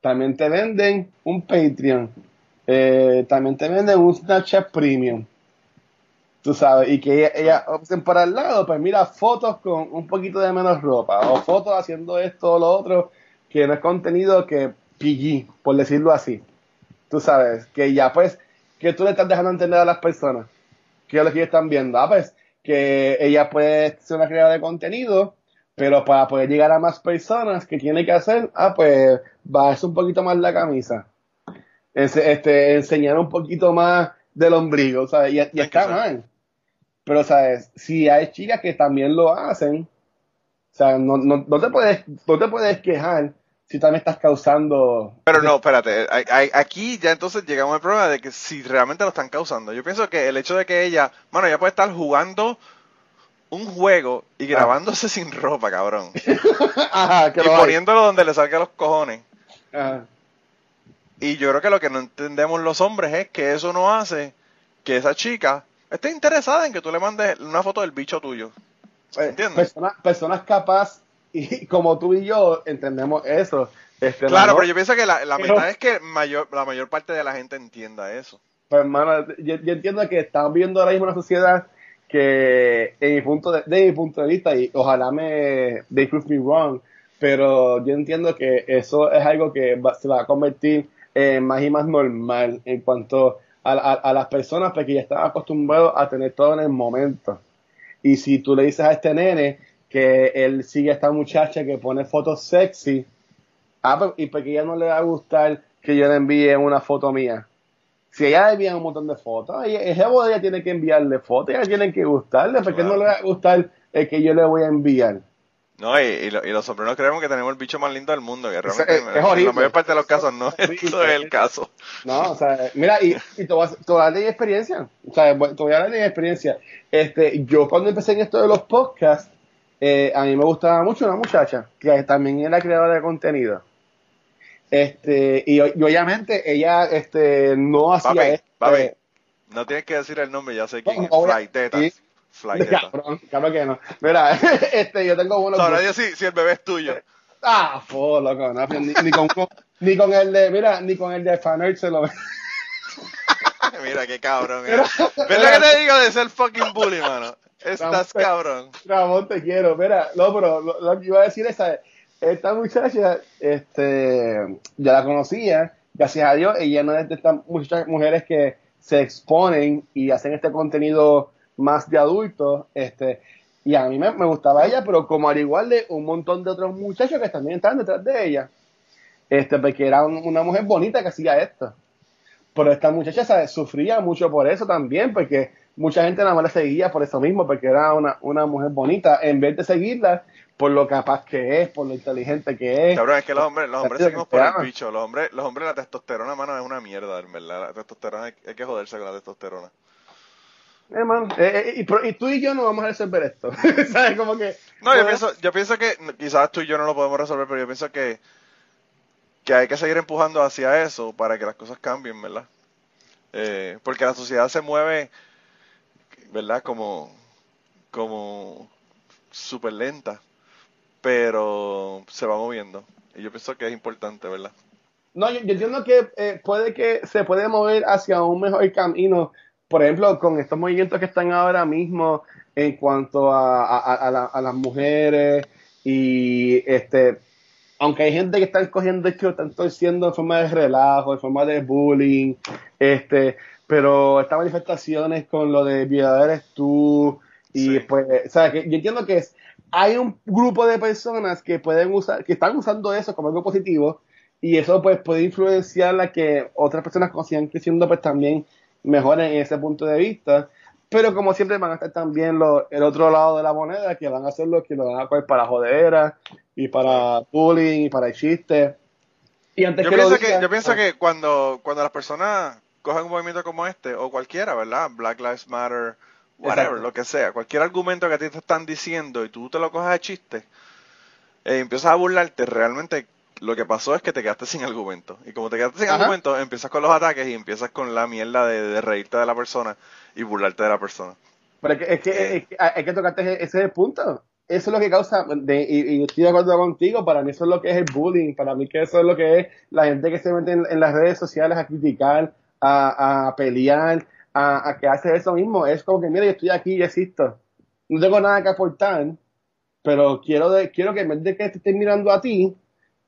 también te venden un Patreon, eh, también te venden un Snapchat Premium. Tú sabes, y que ella, ella opten por al lado, pues mira, fotos con un poquito de menos ropa, o fotos haciendo esto o lo otro, que no es contenido que PG, por decirlo así. Tú sabes, que ya pues, que tú le estás dejando entender a las personas, que es lo que ellos están viendo. Ah, pues, que ella puede ser una creadora de contenido, pero para poder llegar a más personas, ¿qué tiene que hacer? Ah, pues, bajarse un poquito más la camisa. Este, enseñar un poquito más del ombligo, ¿sabes? Y, y que está mal. Pero, ¿sabes? Si hay chicas que también lo hacen, o sea, no, no, no te puedes, no te puedes quejar si también estás causando. Pero no, espérate, aquí ya entonces llegamos al problema de que si realmente lo están causando. Yo pienso que el hecho de que ella, bueno, ella puede estar jugando un juego y grabándose sin ropa, cabrón. Ajá, que y hay. poniéndolo donde le salga los cojones. Ajá. Y yo creo que lo que no entendemos los hombres es que eso no hace que esa chica esté interesada en que tú le mandes una foto del bicho tuyo. Eh, ¿Entiendes? Personas, personas capaz y como tú y yo entendemos eso. Este, Claro, no, pero yo pienso que la, la verdad es que mayor, la mayor parte de la gente entienda eso. Pues, hermano, yo, yo entiendo que estamos viviendo ahora mismo una sociedad que, en mi punto de, de mi punto de vista, y ojalá me they prove me wrong, pero yo entiendo que eso es algo que va- se va a convertir en más y más normal en cuanto a, a- a las personas porque ya están acostumbrados a tener todo en el momento. Y si tú le dices a este nene que él sigue a esta muchacha que pone fotos sexy, ah, pues, y porque ella no le va a gustar que yo le envíe una foto mía. Si ella le envía un montón de fotos, ella, ella, ella tiene que enviarle fotos, ella tiene que gustarle, porque Claro. no le va a gustar el que yo le voy a enviar. No, y, y, lo- y los hombres nos creemos que tenemos el bicho más lindo del mundo, que Es- realmente es en horrible. la mayor parte de los casos no eso es el caso. No, o sea, mira, y, y te, voy a, te voy a dar de experiencia. O sea, te voy a dar de experiencia. Este, yo cuando empecé en esto de los podcasts, eh, a mí me gustaba mucho una muchacha que también era creadora de contenido. Este, y, y obviamente ella este, no hacía Papi, esto. papi, no tienes que decir el nombre, ya sé quién No, es. no Fly Tetas. Sí. Fly. Cabrón, cabrón que no. Mira, este, yo tengo unos. Sabrá Dios si, si el bebé es tuyo. Ah, fo, loco, no, ni, ni con, ni con el de, mira, ni con el de Fanart se lo Mira qué cabrón. Mira. ¿Ves lo que te digo de ser fucking bully, mano? Estás cabrón. Ramón, te quiero. Mira, no, pero lo, lo que iba a decir es, esta muchacha, este, ya la conocía, gracias a Dios, ella no es de estas muchas mujeres que se exponen y hacen este contenido más de adultos, este, y a mí me, me gustaba ella, pero como al igual de un montón de otros muchachos que también estaban detrás de ella, este, porque era un- una mujer bonita que hacía esto. Pero esta muchacha ¿sabes? sufría mucho por eso también, porque mucha gente nada más la seguía por eso mismo, porque era una, una mujer bonita, en vez de seguirla por lo capaz que es, por lo inteligente que es. Cabrón, es que los hombres, los hombres seguimos por el bicho. Los hombres, los hombres la testosterona, mano, es una mierda, en verdad. La testosterona, hay, hay que joderse con la testosterona. Eh, eh, eh, y, tú y yo no vamos a resolver esto. ¿Sabes? Como que. No, yo pienso, yo pienso que quizás tú y yo no lo podemos resolver, pero yo pienso que, que hay que seguir empujando hacia eso para que las cosas cambien, ¿verdad? Eh, porque la sociedad se mueve, ¿verdad? Como, como súper lenta, pero se va moviendo. Y yo pienso que es importante, ¿verdad? No, yo, yo entiendo que eh, puede que se puede mover hacia un mejor camino, por ejemplo, con estos movimientos que están ahora mismo en cuanto a, a- a la- a las mujeres y este, aunque hay gente que está cogiendo esto, están torciendo en forma de relajo, en forma de bullying, este, pero estas manifestaciones con lo de violador eres tú y Sí. pues, o sea, que yo entiendo que es, hay un grupo de personas que pueden usar, que están usando eso como algo positivo y eso pues puede influenciar a que otras personas que sigan creciendo pues también mejoren en ese punto de vista pero como siempre van a estar también los, el otro lado de la moneda que van a ser los que lo van a coger para jodera y para bullying y para chistes y antes Yo que lo pienso que, yo pienso ah, que cuando, cuando las personas cogen un movimiento como este, o cualquiera, ¿verdad? Black Lives Matter, whatever, Exacto. lo que sea, cualquier argumento que a ti te están diciendo y tú te lo coges a chiste, eh, empiezas a burlarte, realmente lo que pasó es que te quedaste sin argumento. Y como te quedaste sin Ajá. argumento, empiezas con los ataques y empiezas con la mierda de, de reírte de la persona y burlarte de la persona. Pero es que, es que, Eh. es que hay que tocarte ese, ese es el punto. Eso es lo que causa, de- y, y estoy de acuerdo contigo, para mí eso es lo que es el bullying, para mí que eso es lo que es la gente que se mete en, en las redes sociales a criticar, a, a pelear, a, a que hace eso mismo. Es como que, mira, yo estoy aquí y existo. No tengo nada que aportar, pero quiero, de, quiero que en vez de que te estén mirando a ti,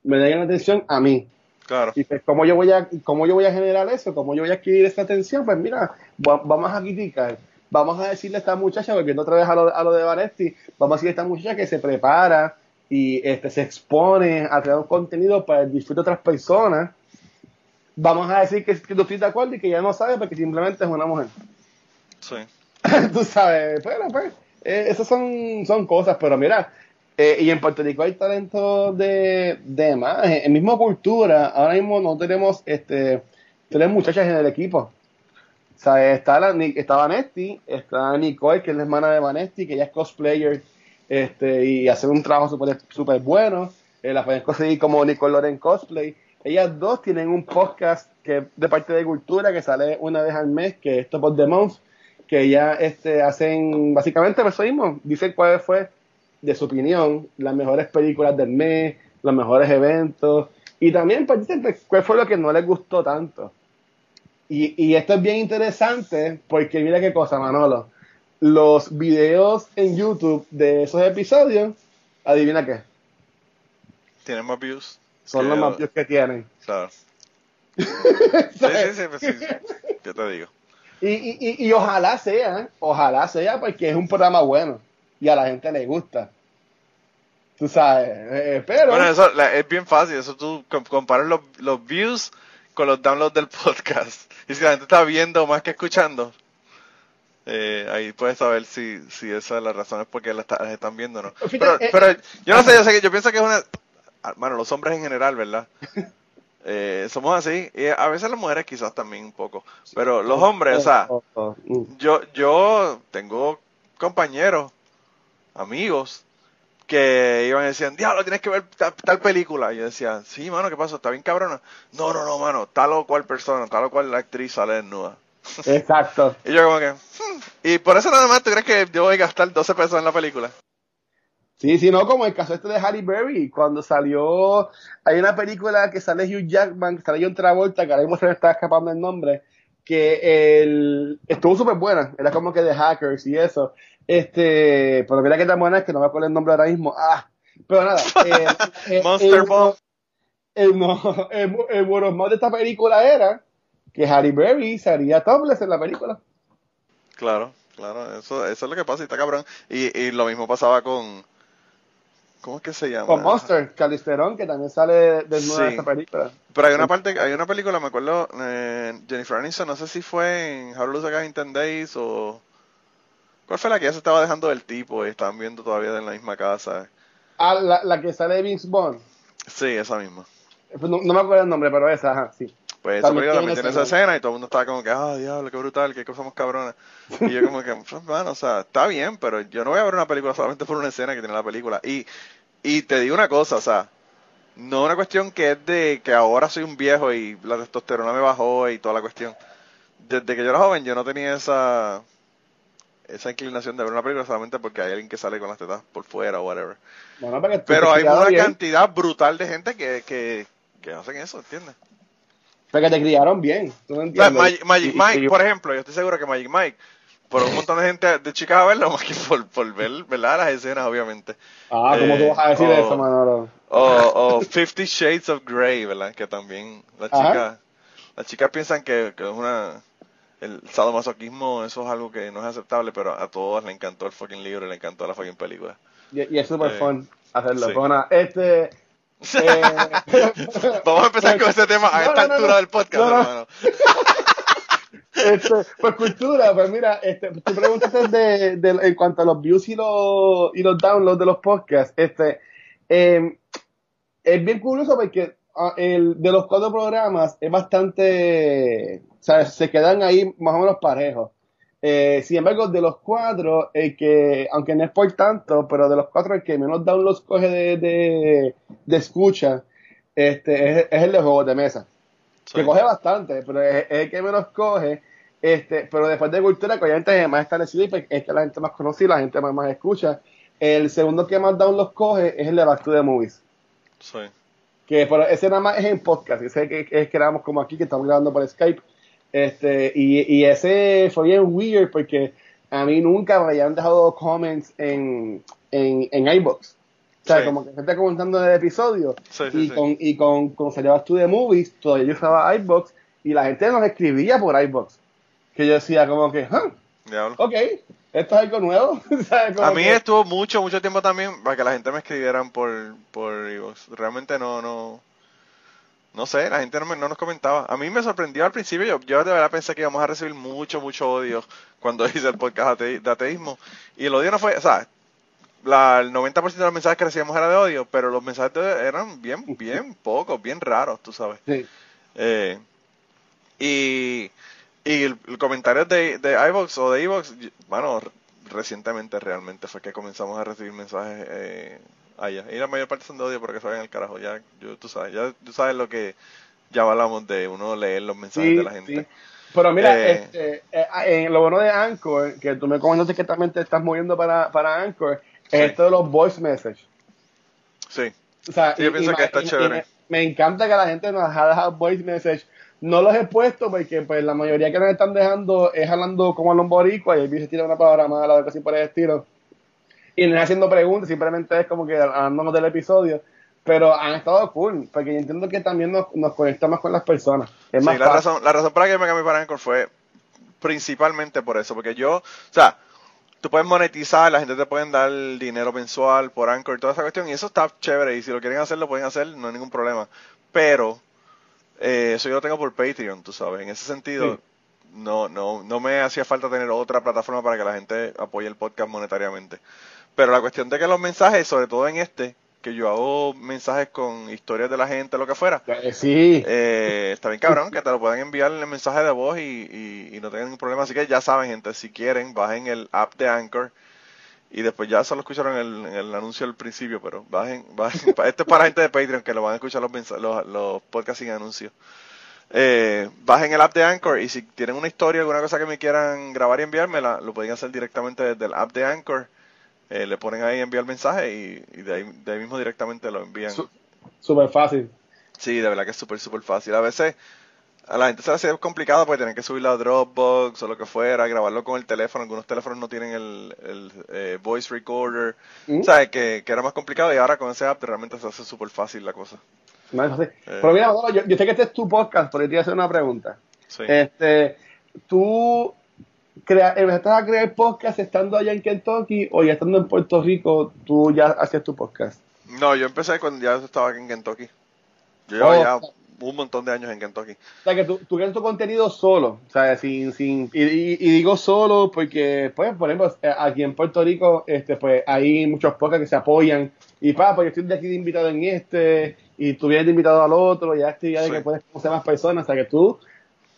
me den atención a mí. Claro. Y pues, ¿cómo yo voy a, cómo yo voy a generar eso? ¿Cómo yo voy a adquirir esta atención? Pues mira, va- vamos a criticar. Vamos a decirle a esta muchacha, volviendo otra vez a lo, a lo de Vanesti, vamos a decirle a esta muchacha que se prepara y este, se expone a crear un contenido para el disfrute de otras personas. Vamos a decir que, que no estoy de acuerdo y que ya no sabe porque simplemente es una mujer. Sí. Tú sabes, pero pues, eh, esas son, son cosas, pero mira, eh, y en Puerto Rico hay talento de, de más. En, en mismo cultura, ahora mismo no tenemos este tres muchachas en el equipo. O sea, está, la, está Vanetti, está Nicole, que es la hermana de Vanetti, que ella es cosplayer este, y hace un trabajo súper super bueno. Eh, la pueden conseguir como Nicole Loren Cosplay. Ellas dos tienen un podcast que de parte de cultura que sale una vez al mes, que es Top of the Month, que ya este, hacen básicamente eso mismo. Dicen cuál fue, de su opinión, las mejores películas del mes, los mejores eventos. Y también pues, dicen pues, cuál fue lo que no les gustó tanto. Y, y esto es bien interesante porque mira qué cosa, Manolo. Los videos en YouTube de esos episodios, adivina qué, Tienen más views. son que- los más views que tienen. Claro. Sí, sí, sí, pues sí, sí. Yo te digo. Y, y, y, y ojalá sea, ojalá sea porque es un programa bueno y a la gente le gusta. Tú sabes, eh, pero... Bueno, eso la- es bien fácil. Eso tú com- comparas los, los views con los downloads del podcast. Y si la gente está viendo más que escuchando, eh, ahí puedes saber si, si esa es la razón, es porque las, las están viendo o no. Pero, eh, pero yo no sé, yo sé que yo pienso que es una... ah, Bueno, los hombres en general, ¿verdad? Eh, somos así. Y a veces las mujeres quizás también un poco. Pero los hombres, o sea... Yo, yo tengo compañeros, amigos, que iban y decían, diablo, tienes que ver tal, tal película. Y yo decía, sí, mano, ¿qué pasó? ¿Está bien cabrona? No, no, no, mano, tal o cual persona, tal o cual actriz sale desnuda. Exacto. Y yo como que, "Hmm". y por eso nada más, ¿tú crees que yo voy a gastar 12 pesos en la película? Sí, sí, no, como el caso este de Halle Berry, cuando salió, hay una película que sale Hugh Jackman, que sale John Travolta, que ahora mismo se me está escapando el nombre, que el, estuvo súper buena, era como que de hackers y eso, este, pero mira que tan buena es que no me acuerdo el nombre ahora mismo, ah, pero nada, eh, eh, Monster el- el, no, el, el más de esta película era que Halle Berry salía topless en la película. Claro, claro, eso, eso es lo que pasa y está cabrón. Y, y lo mismo pasaba con, ¿cómo es que se llama? Con Monster, Calisterón, que también sale desnuda Sí. esta película. Pero hay una parte, hay una película, me acuerdo, eh, Jennifer Aniston, no sé si fue en How to Lose a Guy in 10 Days o... ¿Cuál fue la que ya se estaba dejando del tipo y estaban viendo todavía en la misma casa? Ah, la, la que sale de Vince Bond. Sí, esa misma. Pues No, no me acuerdo el nombre, pero esa, ajá, sí. Pues esa película también tiene esa esa escena y todo el mundo estaba como que, ah, diablo, qué brutal, qué cosa más cabrona. Y yo como que, pues, bueno, o sea, está bien, pero yo no voy a ver una película solamente por una escena que tiene la película. Y, y te digo una cosa, o sea, no una cuestión que es de que ahora soy un viejo y la testosterona me bajó y toda la cuestión. Desde que yo era joven yo no tenía esa esa inclinación de ver una película solamente porque hay alguien que sale con las tetas por fuera o whatever. Bueno, Pero te hay una bien, cantidad brutal de gente que, que, que hacen eso, ¿entiendes? Porque te criaron bien. ¿Tú no O sea, entiendes? Magic, Magic Y- Mike, y- por ejemplo, yo estoy seguro que Magic Mike, por un montón de gente de chicas a verlo, más que por, por ver ¿verdad? las escenas, obviamente. Ah, ¿cómo Eh, tú vas a decir oh. eso, Manolo? O, o Fifty Shades of Grey, ¿verdad? Que también las chicas, las chicas piensan que, que es una... El sadomasoquismo, eso es algo que no es aceptable, pero a todas le encantó el fucking libro, le encantó la fucking película. Y, y es súper Eh, fun hacerlo. sí. Bueno, este... eh, Vamos a empezar con ese tema a No, esta no, altura no. del podcast, No, no. hermano. este, pues cultura, pues mira, este, tú preguntaste de, en cuanto a los views y los, y los downloads de los podcasts, este, eh, es bien curioso porque ah, el, de los cuatro programas es bastante, o sea, se quedan ahí más o menos parejos. Eh, sin embargo, de los cuatro, el que, aunque no es por tanto, pero de los cuatro, el que menos downloads coge de, de, de escucha, este, es, es el de juegos de mesa que Sí. coge bastante, pero es, es el que menos coge. Este, pero después de cultura, que obviamente es más establecido y pues, es que la gente más conoce y la gente más, más escucha. El segundo que más downloads coge es el de Back to the Movies. Sí. Que pero ese nada más es en podcast, ese que es que grabamos como aquí, que estamos grabando por Skype. Este, y, y ese fue bien weird porque a mí nunca me habían dejado comments en, en, en iBox. O sea, Sí. como que gente comentando en el episodio. Sí, sí, y con, y con, con Back to the Movies, todavía yo usaba iBox y la gente nos escribía por iBox. Que yo decía como que, ah, Diablo. ok, esto es algo nuevo. A mí que- estuvo mucho, mucho tiempo también para que la gente me escribieran por, por iVoox. Realmente no, no, no sé, la gente no, me- no nos comentaba. A mí me sorprendió al principio, yo, yo de verdad pensé que íbamos a recibir mucho, mucho odio cuando hice el podcast de ateísmo. Y el odio no fue, o sea, la, el 90% de los mensajes que recibíamos era de odio, pero los mensajes de- eran bien, bien pocos, bien raros, tú sabes. Sí. Eh, y y el, el comentario de, de iVox o de iVox, bueno, recientemente realmente fue que comenzamos a recibir mensajes eh, allá. Y la mayor parte son de odio porque saben el carajo. Ya, yo, tú sabes, ya tú sabes lo que ya hablamos de uno leer los mensajes Sí, de la gente. sí. Pero mira, Eh, este, eh, en lo bueno de Anchor, que tú me comentaste que también te estás moviendo para, para Anchor, Sí. es esto de los voice messages. Sí, O sea, Sí, yo pienso que está chévere. me, encanta que la gente nos ha dejado voice message. No los he puesto porque pues la mayoría que nos están dejando es hablando como a los boricuas y el se tira una palabra mala o así por el estilo. Y no es haciendo preguntas, simplemente es como que hablándonos del episodio. Pero han estado cool, porque yo entiendo que también nos, nos conecta más con las personas. Es Sí, más la fácil. razón, la razón por la que me cambié para Anchor fue principalmente por eso, porque yo, o sea, tú puedes monetizar, la gente te pueden dar dinero mensual por Anchor y toda esa cuestión, y eso está chévere, y si lo quieren hacer, lo pueden hacer, no hay ningún problema. Pero, eh, eso yo lo tengo por Patreon, tú sabes, en ese sentido, Sí. no, no, no me hacía falta tener otra plataforma para que la gente apoye el podcast monetariamente. Pero la cuestión de que los mensajes, sobre todo en este, que yo hago mensajes con historias de la gente, lo que fuera, Eh, Sí. eh, está bien cabrón que te lo puedan enviar en el mensaje de voz y, y- y no tengan ningún problema. Así que ya saben, gente, si quieren, bajen el app de Anchor. Y después ya solo escucharon el, el anuncio al principio, pero bajen, bajen. Esto es para gente de Patreon que lo van a escuchar los, los, los podcasts sin anuncios. Eh, bajen el app de Anchor y si tienen una historia, alguna cosa que me quieran grabar y enviármela, lo pueden hacer directamente desde el app de Anchor. Eh, le ponen ahí enviar mensaje y, y de, ahí, de ahí mismo directamente lo envían. Súper fácil. Sí, de verdad que es súper, súper fácil. A veces a la gente se le hace complicado porque tienen que subirlo a Dropbox o lo que fuera, grabarlo con el teléfono. Algunos teléfonos no tienen el, el, eh, voice recorder. ¿Mm? O sea, que, que era más complicado y ahora con ese app realmente se hace súper fácil la cosa. No. Eh. Pero mira, Manolo, yo, yo sé que este es tu podcast, pero yo te voy a hacer una pregunta. Sí. Este, ¿Tú crea, empezaste a crear podcast estando allá en Kentucky o ya estando en Puerto Rico, tú ya hacías tu podcast? No, yo empecé cuando ya estaba aquí en Kentucky. Yo Oh. llevo ya un montón de años en Kentucky. O sea, que tú, tú creas tu contenido solo, o sea, sin, sin, y, y- y digo solo porque, pues, por ejemplo, eh, aquí en Puerto Rico, este, pues, hay muchos podcasts que se apoyan, y pa, pues yo estoy de aquí de invitado en este, y tú vienes de invitado al otro, ya actividad de Sí. que puedes conocer más personas, o sea que tú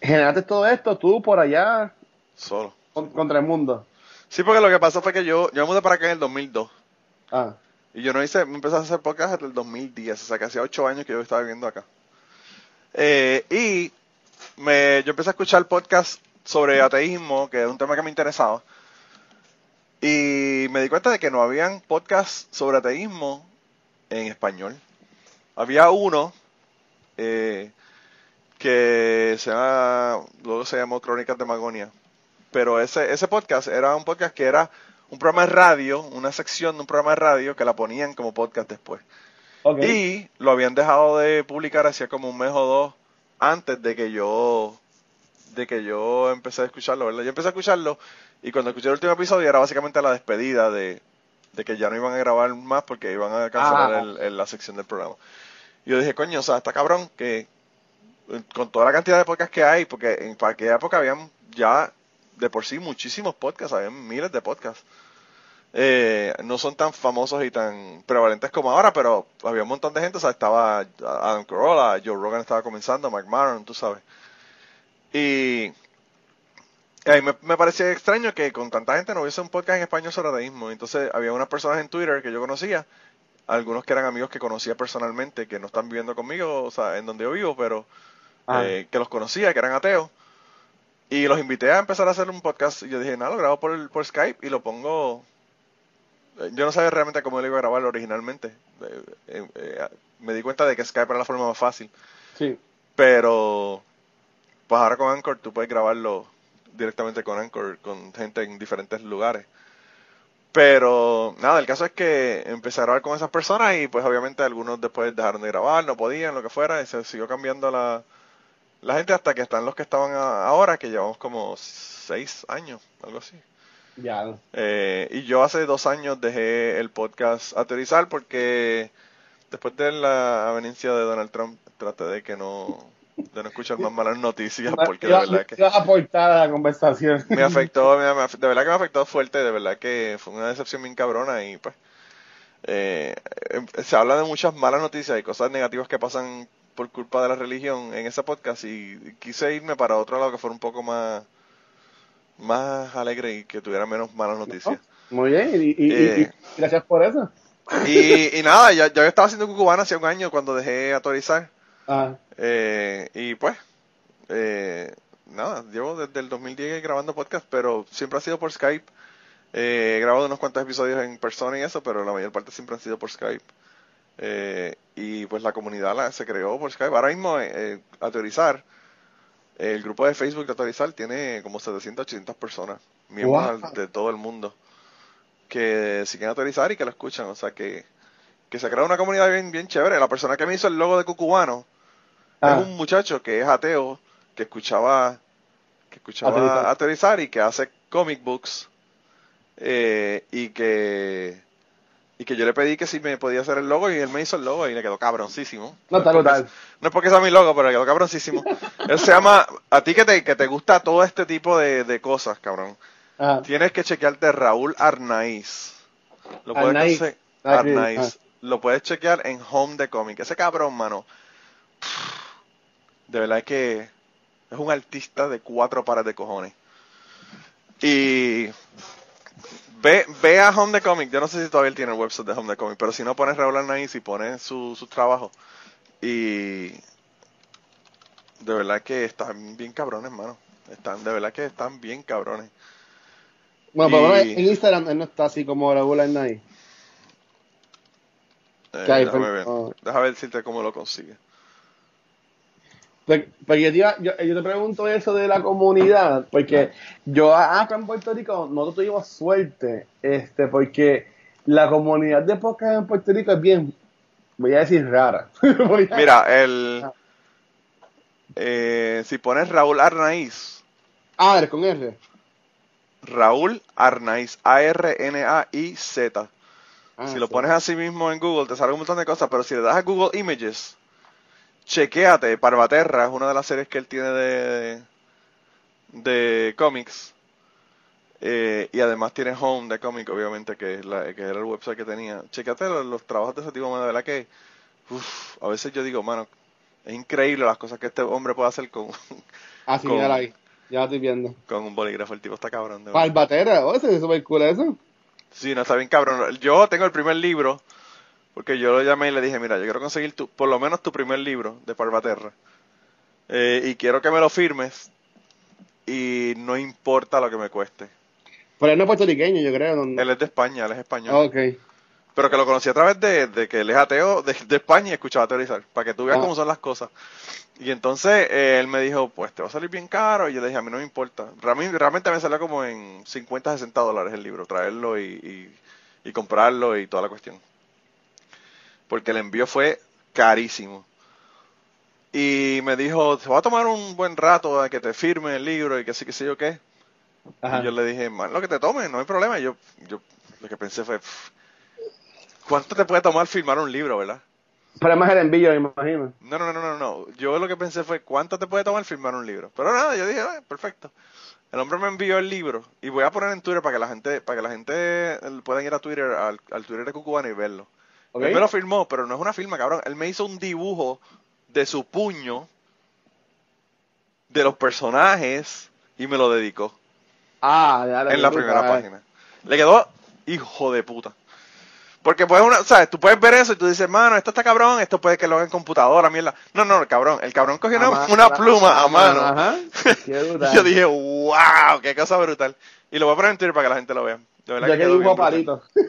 generaste todo esto, tú por allá Solo. con- contra el mundo. Sí, porque lo que pasó fue que yo, yo me mudé para acá en el 2002. Ah, Y yo no hice, me empecé a hacer podcast hasta el 2010, o sea que hacía ocho años que yo estaba viviendo acá. Eh, y me, yo empecé a escuchar podcast sobre ateísmo, que es un tema que me interesaba. Y me di cuenta de que no habían podcasts sobre ateísmo en español. Había uno eh, que se llama, luego se llamó Crónicas de Magonia. Pero ese, ese podcast era un podcast que era un programa de radio, una sección de un programa de radio que la ponían como podcast después. Y lo habían dejado de publicar hacía como un mes o dos antes de que yo de que yo empecé a escucharlo, ¿verdad? Yo empecé a escucharlo y cuando escuché el último episodio era básicamente la despedida de, de que ya no iban a grabar más porque iban a cancelar Ah. el- el- la sección del programa. Y yo dije, coño, o sea, está cabrón que con toda la cantidad de podcasts que hay, porque en aquella época habían ya de por sí muchísimos podcasts, habían miles de podcasts. Eh, no son tan famosos y tan prevalentes como ahora, pero había un montón de gente, o sea, estaba Adam Carolla, Joe Rogan estaba comenzando, Mark Maron, tú sabes. Y a mí me, me parecía extraño que con tanta gente no hubiese un podcast en español sobre ateísmo. Entonces había unas personas en Twitter que yo conocía, algunos que eran amigos que conocía personalmente, que no están viviendo conmigo, o sea, en donde yo vivo, pero eh, que los conocía, que eran ateos. Y los invité a empezar a hacer un podcast. Y yo dije, nada, lo grabo por, Skype y lo pongo. eh, Yo no sabía realmente cómo lo iba a grabar originalmente. Eh, eh, eh, me di cuenta de que Skype era la forma más fácil. Sí. Pero, pues ahora con Anchor tú puedes grabarlo directamente con Anchor, con gente en diferentes lugares. Pero, nada, el caso es que empecé a grabar con esas personas y pues obviamente algunos después dejaron de grabar, no podían, lo que fuera, y se siguió cambiando la, la gente hasta que están los que estaban a- ahora, que llevamos como seis años, algo así. Ya. Eh, y yo hace dos años dejé el podcast aterrizar porque después de la avenencia de Donald Trump traté de que no de no escuchar más malas noticias porque de verdad que aportar a la conversación. me afectó, me- me- de verdad que me afectó fuerte, de verdad que fue una decepción bien cabrona y pues eh, eh, se habla de muchas malas noticias y cosas negativas que pasan por culpa de la religión en ese podcast y quise irme para otro lado que fuera un poco más más alegre y que tuviera menos malas noticias. Muy bien, y, Eh. y gracias por eso. Y, y nada, ya, ya yo estaba haciendo Cucubana hace un año cuando dejé autorizar. Ah, Eh, y pues, eh, nada, llevo desde el 2010 grabando podcast, pero siempre ha sido por Skype. Eh, he grabado unos cuantos episodios en persona y eso, pero la mayor parte siempre han sido por Skype. Eh, y pues la comunidad la, se creó por Skype. Ahora mismo, eh, eh, Autorizar, el grupo de Facebook de Autorizar tiene como 700, 800 personas, miembros Wow. de todo el mundo, que siguen Autorizar y que lo escuchan. O sea que, que se crea una comunidad bien, bien chévere. La persona que me hizo el logo de Cucubano ah, es un muchacho que es ateo, que escuchaba que escuchaba Aterrizar. aterrizar y que hace comic books eh, y que y que yo le pedí que si me podía hacer el logo y él me hizo el logo y le quedó cabroncísimo. No, está es porque- brutal. no es porque sea mi logo, pero le quedó cabroncísimo. él se llama, a ti que te, que te gusta todo este tipo de, de cosas, cabrón. ah, Tienes que chequearte Raúl Arnaiz. Lo puedes Arnaiz. Ah, Arnaiz. Lo puedes chequear en Home de Comic. Ese cabrón, mano. De verdad que es un artista de cuatro pares de cojones. Y ve, ve a Home de Comic. Yo no sé si todavía él tiene el website de Home de Comic, pero si no pones Raúl Arnaiz y pones su, su trabajo. Y de verdad que están bien cabrones, mano. Están, de verdad que están bien cabrones. Bueno, pero y- en Instagram él no está así como Raúl Arnaiz. Eh, hay, déjame ver. oh. Déjame decirte cómo lo consigue. Porque, porque yo, te iba- yo, yo te pregunto eso de la comunidad, porque yo acá en Puerto Rico nosotros tuvimos suerte, este, porque la comunidad de podcast en Puerto Rico es bien, voy a decir rara. A- Mira, el. Ah. eh, si pones Raúl Arnaiz, Ah, eres con R. Raúl Arnaiz, A-R-N-A-I-Z. Ah, si lo pones así mismo en Google, te sale un montón de cosas, pero si le das a Google Images, chequéate, Parvaterra es una de las series que él tiene de, de cómics. Eh, y además tiene Home de cómic, obviamente, que, es la, que era el website que tenía. Chequéate los, los trabajos de ese tipo, de verdad que uf, a veces yo digo, mano, es increíble las cosas que este hombre puede hacer con, Con- mira ahí. Ya lo estoy viendo. con un bolígrafo. El tipo está cabrón. de. Palbatera, oh, ese es súper cool eso. Sí, no, está bien cabrón. Yo tengo el primer libro, porque yo lo llamé y le dije, mira, yo quiero conseguir tu, por lo menos tu primer libro de Parvaterra. Eh, y quiero que me lo firmes y no importa lo que me cueste. Pero él no es puertorriqueño, yo creo. no- Él es de España, él es español. Ok. Pero que lo conocí a través de, de que él es ateo de, de España y escuchaba teorizar, para que tú veas Ah. cómo son las cosas. Y entonces eh, él me dijo, pues te va a salir bien caro. Y yo le dije, a mí no me importa. Realmente, realmente me salió como en 50, 60 dólares el libro, traerlo y, y, y comprarlo y toda la cuestión. Porque el envío fue carísimo. Y me dijo, se va a tomar un buen rato a que te firme el libro y que sí, que sé yo qué. Ajá. Y yo le dije, man, lo que te tome, no hay problema. Y yo, yo lo que pensé fue, "Pff, ¿cuánto te puede tomar firmar un libro, verdad? Es más el envío, me imagino. No, no, no, no, no. Yo lo que pensé fue, ¿cuánto te puede tomar firmar un libro? Pero nada, yo dije, "Ah, perfecto. El hombre me envió el libro y voy a poner en Twitter para que la gente, para que la gente eh, puedan ir a Twitter, al, al Twitter de Cucubano y verlo. Ok. Él me lo firmó, pero no es una firma, cabrón. Él me hizo un dibujo de su puño, de los personajes, y me lo dedicó Ah, ya en la primera página. Le quedó hijo de puta. Porque puedes una, ¿sabes? Tú puedes ver eso y tú dices, mano, esto está cabrón, esto puede que lo haga en computadora, mierda. No, no, cabrón, el cabrón cogió una, pluma a mano. Ajá. Qué brutal. yo dije, wow, qué cosa brutal. Y lo voy a poner en Twitter para que la gente lo vea. De verdad Ya que que quedó dibujo palito.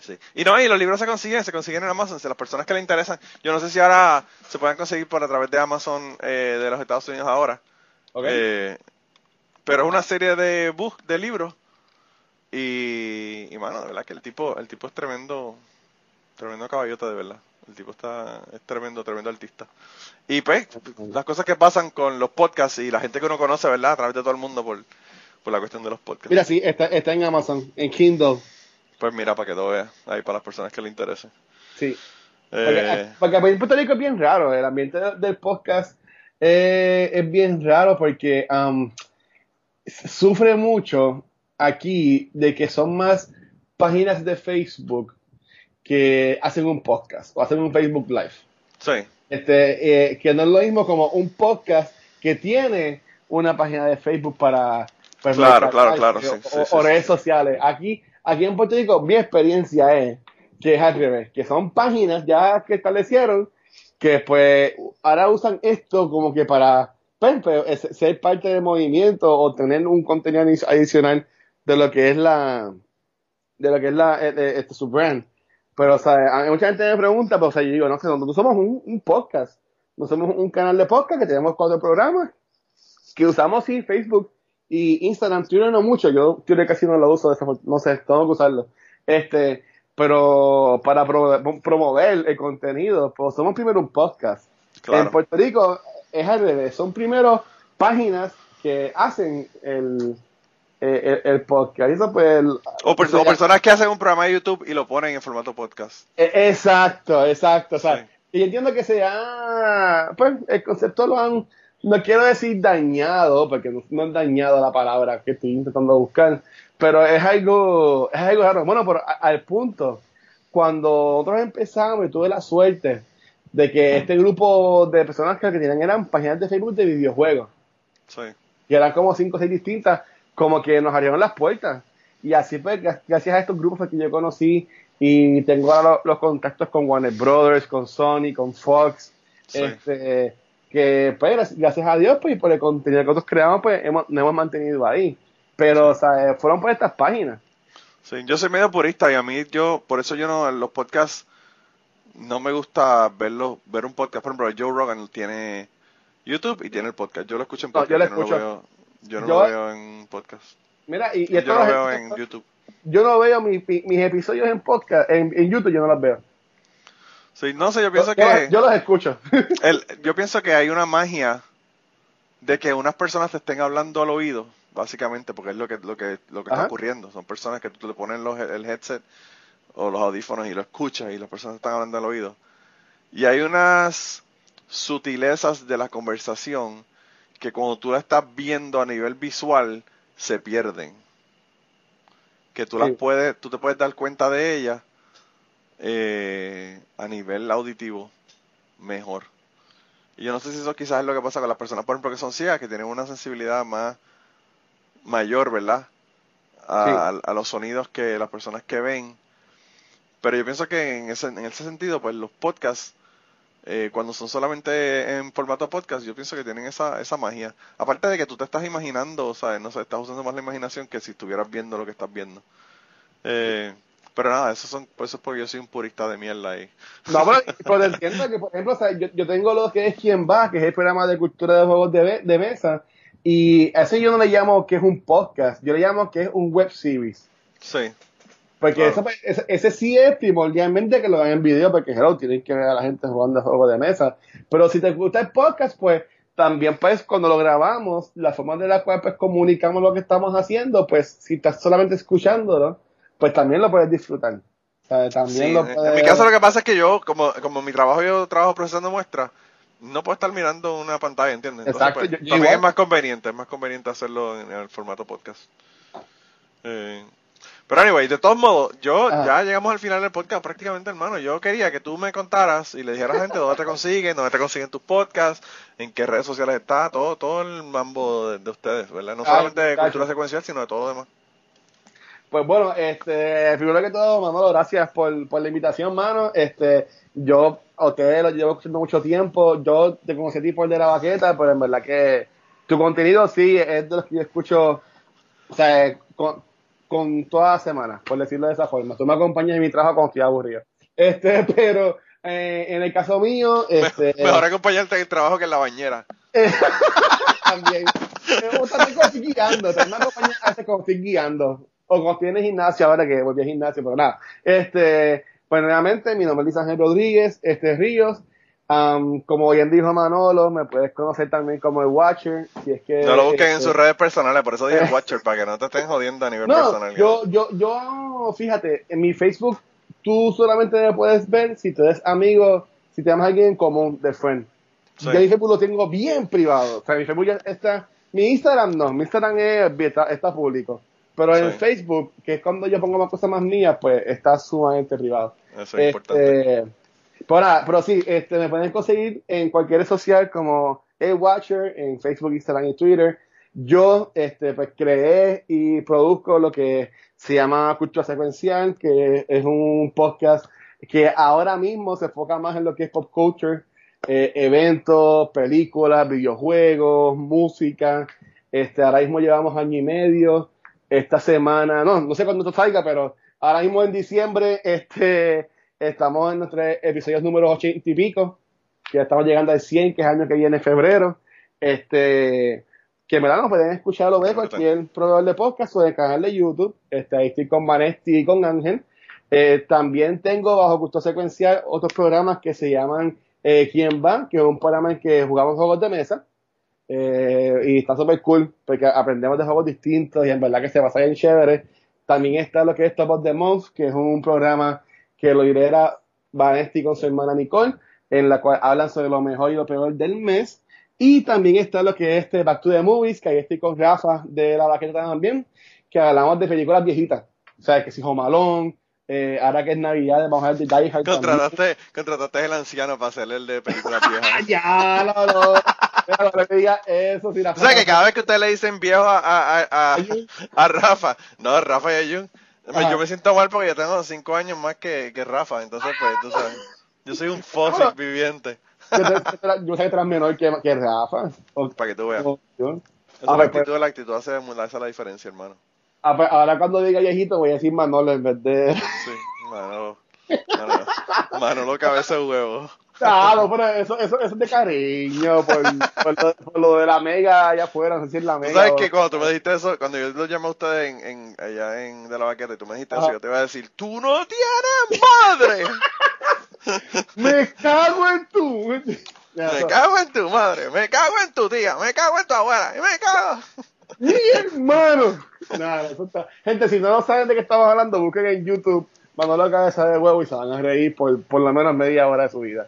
Sí. Y no, y los libros se consiguen, se consiguen en Amazon. Si las personas que le interesan, yo no sé si ahora se pueden conseguir por a través de Amazon eh, de los Estados Unidos ahora. Ok. Eh, pero es una serie de book, de libros. Y, y mano, de verdad que el tipo, el tipo es tremendo, tremendo caballota de verdad. El tipo está, es tremendo, tremendo artista. Y pues, las cosas que pasan con los podcasts y la gente que uno conoce, ¿verdad? A través de todo el mundo por, por la cuestión de los podcasts. Mira, sí, está, está en Amazon, en Kindle. Pues mira, para que lo veas, ahí para las personas que le interesen. Sí. Porque, Eh, porque en Puerto Rico es bien raro, el ambiente de- del podcast eh, es bien raro porque um, sufre mucho aquí de que son más páginas de Facebook que hacen un podcast o hacen un Facebook Live. sí, Este, eh, que no es lo mismo como un podcast que tiene una página de Facebook para, Claro, claro, claro, o, sí, sí, o- sí, o sí, redes sociales. Aquí, aquí en Puerto Rico, mi experiencia es que es al revés, que son páginas ya que establecieron que pues ahora usan esto como que para pues, pues, es- ser parte del movimiento o tener un contenido adi- adicional de lo que es la de lo que es la eh, eh, este, su brand. Pero, o sea, mucha gente me pregunta, pero, o sea, yo digo, no sé, nosotros somos un, un podcast. No somos un canal de podcast que tenemos cuatro programas que usamos sí Facebook y Instagram, Twitter no mucho, yo Twitter casi no lo uso, no sé, tengo que usarlo. Este, pero para pro- promover el contenido, pues somos primero un podcast. En. Puerto Rico es al revés, son primero páginas que hacen el, el, el podcast. Eso pues, el- O, per- o personas que hacen un programa de YouTube y lo ponen en formato podcast. E- Exacto, exacto. O sea, Sí. y entiendo que sea, pues el concepto lo han, no quiero decir dañado, porque no, no es dañado la palabra que estoy intentando buscar, pero es algo, es algo raro. Bueno, pero a- al punto, cuando nosotros empezamos y tuve la suerte de que este grupo de personas que, tenían eran páginas de Facebook de videojuegos, Sí. y eran como cinco o seis distintas, como que nos abrieron las puertas. Y así gra- gracias a estos grupos que yo conocí y tengo ahora los, contactos con Warner Brothers, con Sony, con Fox, Sí. este, que pues gracias, a Dios pues y por el contenido que nosotros creamos pues hemos, nos hemos mantenido ahí. Pero, o sea, eh, fueron por estas páginas. Sí, yo soy medio purista y a mí yo, por eso yo no, en los podcasts, no me gusta verlo, ver un podcast. Por ejemplo, Joe Rogan tiene YouTube y tiene el podcast. Yo lo escucho en No, podcast, yo lo yo, no lo veo, yo no Yo- lo veo en podcast. Mira, y, y Yo lo veo en YouTube. yo no veo mi- mi- mis episodios en podcast, en, en YouTube yo no los veo. Sí, no sé, yo pienso yo, que yo los escucho. el, yo pienso que hay una magia de que unas personas te estén hablando al oído, básicamente, porque es lo que lo que lo que está ocurriendo. Son personas que tú le pones los, el headset o los audífonos y lo escuchas y las personas están hablando al oído. Y hay unas sutilezas de la conversación que cuando tú la estás viendo a nivel visual se pierden. Que tú las puedes, tú te puedes dar cuenta de ellas eh, a nivel auditivo. mejor. Y yo no sé si eso quizás es lo que pasa con las personas, por ejemplo, que son ciegas, que tienen una sensibilidad más mayor, ¿verdad? A, a los sonidos que las personas que ven. Pero yo pienso que en ese, en ese sentido, pues los podcasts, eh, cuando son solamente en formato podcast, yo pienso que tienen esa, esa magia. Aparte de que tú te estás imaginando, o sea, no sé, estás usando más la imaginación que si estuvieras viendo lo que estás viendo. Eh, pero nada, eso, son, eso es porque yo soy un purista de mierda ahí. No, pero, pero entiendo que, por ejemplo, o sea, yo, yo, tengo lo que es Quien Va, que es el programa de cultura de juegos de, de mesa, y a ese yo no le llamo que es un podcast, yo le llamo que es un web series. Sí. Porque eso, pues, ese, ese, sí es primordialmente que lo vean en video, porque hello, tienen que ver a la gente jugando juegos de mesa. Pero si te gusta el podcast, pues también pues cuando lo grabamos, la forma de la cual pues comunicamos lo que estamos haciendo, pues si estás solamente escuchándolo, pues también lo puedes disfrutar. O sea, también Sí, lo en- puedes... En mi caso lo que pasa es que yo, como, como mi trabajo yo trabajo procesando muestras, no puedo estar mirando una pantalla, ¿entiendes? Entonces, Exacto, pues, yo- yo también igual. es más conveniente, es más conveniente hacerlo en, en el formato podcast. Eh, pero anyway, de todos modos, yo Ajá. ya llegamos al final del podcast prácticamente, hermano. Yo quería que tú me contaras y le dijeras a la gente dónde te consiguen, dónde te consiguen tus podcasts, en qué redes sociales está, todo, todo el mambo de, de ustedes, ¿verdad? No solamente de cultura secuencial, sino de todo lo demás. Pues bueno, este, primero que todo, Manolo, gracias por, por la invitación, mano. Este, yo a ustedes lo llevo escuchando mucho tiempo. Yo te conocí a ti por de la baqueta, pero en verdad que tu contenido sí es de los que yo escucho, o sea, con, con toda la semana, por decirlo de esa forma. Tú me acompañas en mi trabajo cuando estoy aburrido. Este, pero eh, en el caso mío, este, Mejor acompañarte en el trabajo que en la bañera. también. También cuando estoy guiando, también me acompaña a veces cuando estoy guiando. O cuando estoy en el gimnasio, ahora que volví al gimnasio, pero nada. Este, pues nuevamente, mi nombre es Ángel Rodríguez, este Ríos. Am, como bien dijo Manolo, me puedes conocer también como el Watcher, si es que... No lo busquen en este, sus redes personales, por eso dije Watcher, para que no te estén jodiendo a nivel No, personal. yo, yo, yo, fíjate, en mi Facebook tú solamente me puedes ver si tú eres amigo, si te llamas alguien en común de friend. Sí. Yo mi Facebook lo tengo bien privado. O sea, mi Facebook ya está. Mi Instagram no, mi Instagram es, está, está público. Pero en. Facebook, que es cuando yo pongo más cosas más mías, pues está sumamente privado. Eso es importante. Este, pero, nada, pero sí, este, me pueden conseguir en cualquier red social como el Watcher, en Facebook, Instagram y Twitter. Yo este, pues, creé y produzco lo que se llama Cultura Secuencial, que es un podcast que ahora mismo se enfoca más en lo que es pop culture, eh, eventos, películas, videojuegos, música. Este, ahora mismo llevamos año y medio. Esta semana, no, no sé cuándo esto salga, pero ahora mismo en diciembre, este, estamos en nuestros episodios número 80 y pico, que estamos llegando al 100, que es el año que viene en febrero. Este, que en verdad nos pueden escuchar o ver cualquier proveedor de podcast o del canal de YouTube. Este, ahí estoy con Vanesti y con Ángel. Eh, también tengo bajo gusto secuencial otros programas que se llaman eh, ¿Quién va? Que es un programa en que jugamos juegos de mesa. Eh, y está súper cool porque aprendemos de juegos distintos y en verdad que se pasa bien chévere. También está lo que es Top of the Month, que es un programa que lo lidera Vanesti con su hermana Nicole, en la cual hablan sobre lo mejor y lo peor del mes. Y también está lo que es este Back to the Movies, que ahí estoy con Rafa de la Baqueta también, que hablamos de películas viejitas. O sea, que si Home Alone, eh, ahora que es Navidad, vamos a ver de Die Hard también. Contrataste, contrataste el anciano para hacer el de películas viejas. ya, no, no. Eso, la O sea que cada vez que ustedes le dicen viejo a, a, a, a, Rafa, no, Rafa y Ayun, Ajá. yo me siento mal porque yo tengo cinco años más que, que Rafa, entonces pues tú sabes, yo soy un fósil viviente, Yo, sé que tú eres menor que, que Rafa. O- para que tú veas. o-. Esa Ah, la pues, actitud, la actitud hace, hace la diferencia, hermano. Ah, pues, Ahora cuando diga viejito voy a decir Manolo en vez de... Sí, Manolo, Manolo, Manolo cabeza de huevo. Claro, pero eso, eso, eso es de cariño por, por, lo, por lo de la mega allá afuera, no sé si es la Tú mega. sabes o- que cuando tú me dijiste eso, cuando yo los llamé a ustedes en, en, allá en De la Vaqueta y tú me dijiste eso, yo te iba a decir, ¡tú no tienes madre! Me cago en tu... Me cago en tu madre, me cago en tu tía, me cago en tu abuela, y me cago. ¡Mi hermano! Nada, eso está- Gente, si no lo saben de qué estamos hablando, busquen en YouTube Manolo Cabeza de Huevo y se van a reír por, por lo menos media hora de su vida.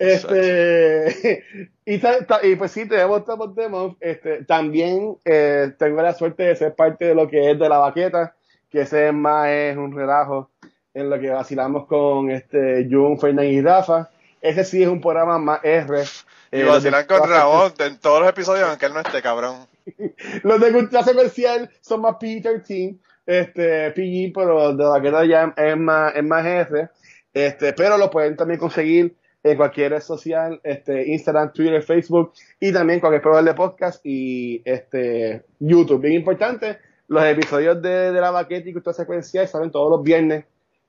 Este, y, pues sí, tenemos Top of the Month. Este, también eh, tengo la suerte de ser parte de lo que es de la baqueta, que ese más es un relajo en lo que vacilamos con este Jun, Fernández y Rafa. ese sí es un programa más R. Y Eh, vacilan con Ramón en todos los episodios, aunque él no esté, cabrón. Los de cultura comercial son más PG-13, este, PG, pero de la que ya es más, es más R. Este, pero lo pueden también conseguir en cualquier red social, este, Instagram, Twitter, Facebook y también cualquier programa de podcast y este, YouTube. Bien importante, los episodios de, de la baqueta y cultura secuencial salen todos los viernes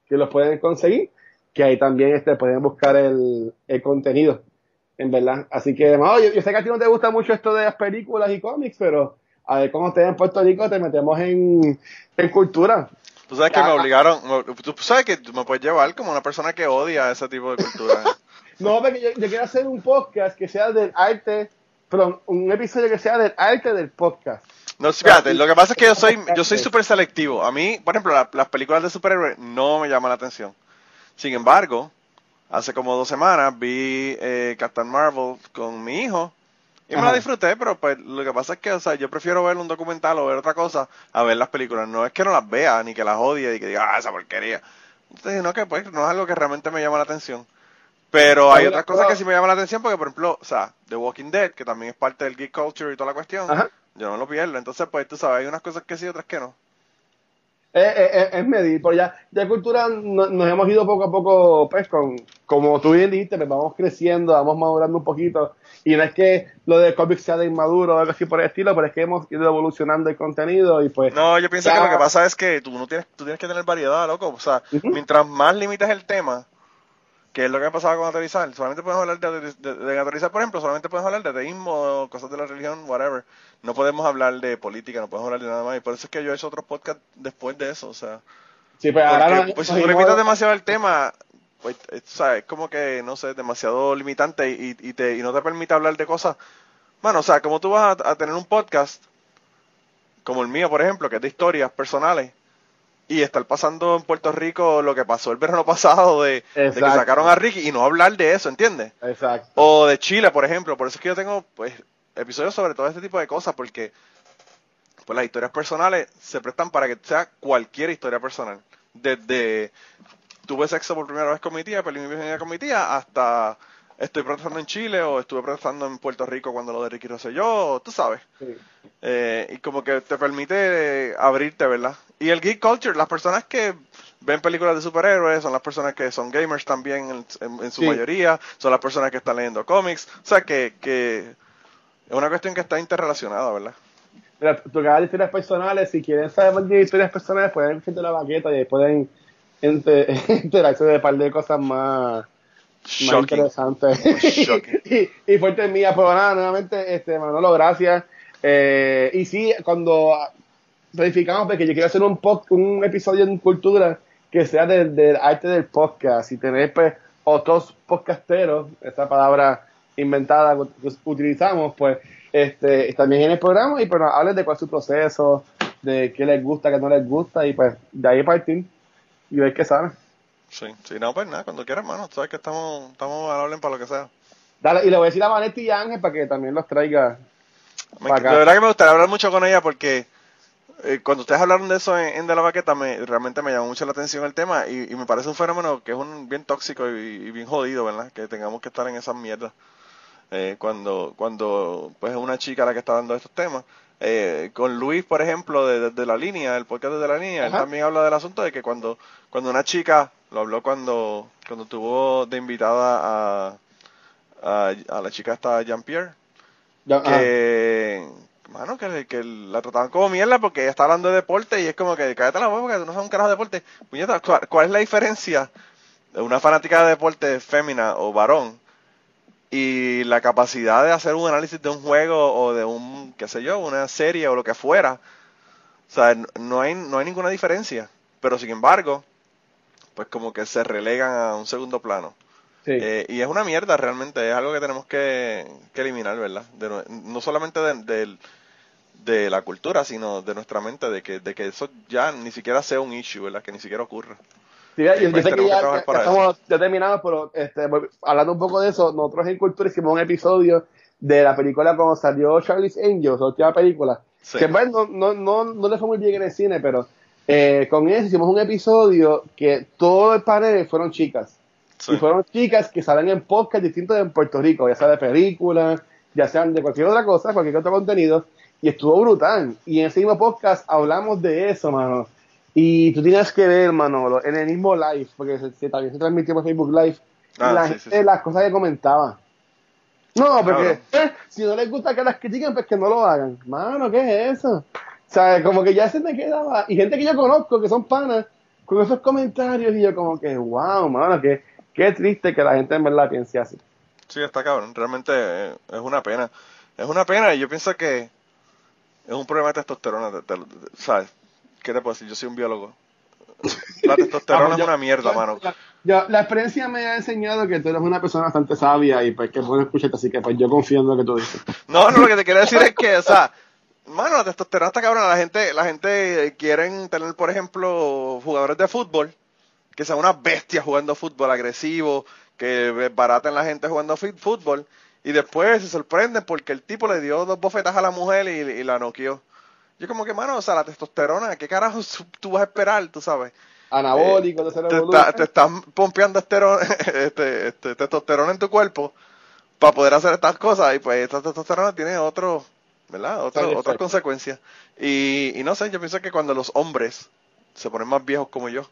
que los pueden conseguir, que ahí también este, pueden buscar el, el contenido, en verdad. Así que, mano, yo, yo sé que a ti no te gusta mucho esto de las películas y cómics, pero a ver cómo estés en Puerto Rico te metemos en, en cultura. Tú sabes que me obligaron, tú sabes que me puedes llevar como una persona que odia ese tipo de cultura. No, porque yo, yo quiero hacer un podcast que sea del arte, perdón, un episodio que sea del arte del podcast. No, fíjate, lo que pasa es que yo soy yo soy súper selectivo. A mí, por ejemplo, la- las películas de superhéroes no me llaman la atención. Sin embargo, hace como dos semanas vi eh, Captain Marvel con mi hijo y me la disfruté, pero pues lo que pasa es que, o sea, yo prefiero ver un documental o ver otra cosa a ver las películas. No es que no las vea, ni que las odie y que diga, ah, esa porquería. Entonces, no, que pues no es algo que realmente me llama la atención. Pero hay otras cosas que sí me llaman la atención, porque por ejemplo, o sea, The Walking Dead, que también es parte del geek culture y toda la cuestión, Ajá. yo no me lo pierdo. Entonces, pues tú sabes, hay unas cosas que sí, otras que no. Es, es- es medir, pero ya, ya cultura no- nos hemos ido poco a poco, pues, con, como tú bien dijiste, pues vamos creciendo, vamos madurando un poquito. Y no es que lo de cómics sea de inmaduro o algo así por el estilo, pero es que hemos ido evolucionando el contenido y pues. No, yo pienso Ya. que lo que pasa es que tú no tienes, tú tienes que tener variedad, loco. O sea, mientras más limites el tema, que es lo que ha pasado con aterrizar, solamente podemos hablar de, de, de aterrizar, por ejemplo, solamente podemos hablar de ateísmo, cosas de la religión, whatever. No podemos hablar de política, no podemos hablar de nada más. Y por eso es que yo he hecho otros podcasts después de eso, o sea. Sí, pues ahora Porque, pues si tú limitas demasiado el tema, pues, es, o sea, es como que, no sé, demasiado limitante y, y, te, y no te permite hablar de cosas. Bueno, o sea, como tú vas a, a tener un podcast, como el mío, por ejemplo, que es de historias personales, y estar pasando en Puerto Rico lo que pasó el verano pasado de, de que sacaron a Ricky y no hablar de eso, ¿entiendes? Exacto. O de Chile, por ejemplo. Por eso es que yo tengo pues episodios sobre todo este tipo de cosas, porque pues las historias personales se prestan para que sea cualquier historia personal. Desde tuve sexo por primera vez con mi tía, perdí mi virginidad con mi tía, hasta estoy protestando en Chile o estuve protestando en Puerto Rico cuando lo de Ricky Rosselló, tú sabes. Sí. Eh, y como que te permite eh, abrirte, ¿verdad? Y el geek culture, las personas que ven películas de superhéroes son las personas que son gamers también en, en- en su Sí. mayoría, son las personas que están leyendo cómics, o sea que, que es una cuestión que está interrelacionada, ¿verdad? Mira, de historias personales, si quieren saber más de historias personales, pueden escuchar la baqueta y ahí pueden enter- enterarse de un par de cosas más, más Shocking. y, y fuertes mías. Pero nada, nuevamente, este, Manolo, gracias. Eh, y sí, cuando verificamos, porque yo quiero hacer un, un episodio en cultura que sea del, del arte del podcast y tener pues, otros podcasteros, esa palabra inventada que utilizamos, pues este también en el programa y pues nos hablen de cuál es su proceso, de qué les gusta, qué no les gusta y pues de ahí partir y ver qué sale. Sí, sí, no, pues nada, cuando quieras, hermano, sabes que estamos, estamos al hablen para lo que sea. Dale, y le voy a decir a Vanetti y a Ángel para que también los traiga. Me- acá. de verdad que me gustaría hablar mucho con ella porque eh, cuando ustedes hablaron de eso en, en De la Baqueta, me, realmente me llamó mucho la atención el tema y, y me parece un fenómeno que es un bien tóxico y, y bien jodido, ¿verdad? Que tengamos que estar en esas mierdas. Eh, cuando, cuando pues es una chica la que está dando estos temas. Eh, con Luis, por ejemplo, de, de la línea, el podcast de la línea, él también habla del asunto de que cuando, cuando una chica, lo habló cuando, cuando tuvo de invitada a, a, a la chica esta Jean-Pierre, Ya, ajá. que, mano, que, que la trataban como mierda porque ella está hablando de deporte y es como que cállate la boca porque tú no sabes un carajo de deporte. Puñeta, ¿cuál, cuál es la diferencia de una fanática de deporte fémina o varón y la capacidad de hacer un análisis de un juego o de un, qué sé yo, una serie o lo que fuera? O sea, no hay, no hay ninguna diferencia. Pero sin embargo, pues como que se relegan a un segundo plano. Sí. Eh, y es una mierda realmente, es algo que tenemos que, que eliminar, ¿verdad? De no solamente de, de la cultura, sino de nuestra mente, de que, de que eso ya ni siquiera sea un issue, ¿verdad? Que ni siquiera ocurra. Sí, yo, yo pues sé que que ya, estamos terminados, pero este, hablando un poco de eso, nosotros en Cultura hicimos un episodio de la película cuando salió Charlie's Angels, la última película, Sí. que bueno, no, no, no le fue muy bien en el cine, pero eh, con eso hicimos un episodio que todo el panel fueron chicas. Y fueron chicas que salen en podcast distintos en Puerto Rico, ya sea de películas, ya sean de cualquier otra cosa, cualquier otro contenido. Y estuvo brutal. Y en ese mismo podcast hablamos de eso, mano. Y tú tienes que ver, Manolo, en el mismo live, porque se, también se transmitió por Facebook Live, Ah, la sí, gente, sí, sí. las cosas que comentaba. No, porque Claro. eh, si no les gusta que las critiquen, pues que no lo hagan. Mano, ¿qué es eso? O sea, como que ya se me quedaba. Y gente que yo conozco, que son panas, con esos comentarios, y yo como que, wow, mano, que, qué triste que la gente en verdad piense así. Sí, está cabrón. Realmente eh, es una pena. Es una pena y yo pienso que es un problema de testosterona. te- te- ¿Sabes? ¿Qué te puedo decir? Yo soy un biólogo. La testosterona Vamos, es una mierda, yo- mano. La, yo- la experiencia me ha enseñado que tú eres una persona bastante sabia y pues que puedo escucharte, así que pues yo confío en lo que tú dices. No, no, lo que te quiero decir es que, o sea, mano, la testosterona está cabrona. La gente, la gente quieren tener, por ejemplo, jugadores de fútbol que sean unas bestias jugando fútbol agresivo, que baraten la gente jugando fútbol y después se sorprenden porque el tipo le dio dos bofetas a la mujer y, y la noqueó. Yo como que, mano, o sea, la testosterona, ¿qué carajo tú vas a esperar, tú sabes? Anabólico, Eh, te, está- te están pompeando este, este, testosterona en tu cuerpo para poder hacer estas cosas y pues esta testosterona tiene otro, ¿verdad? Otras effect. consecuencias. Y, y no sé, yo pienso que cuando los hombres se ponen más viejos como yo,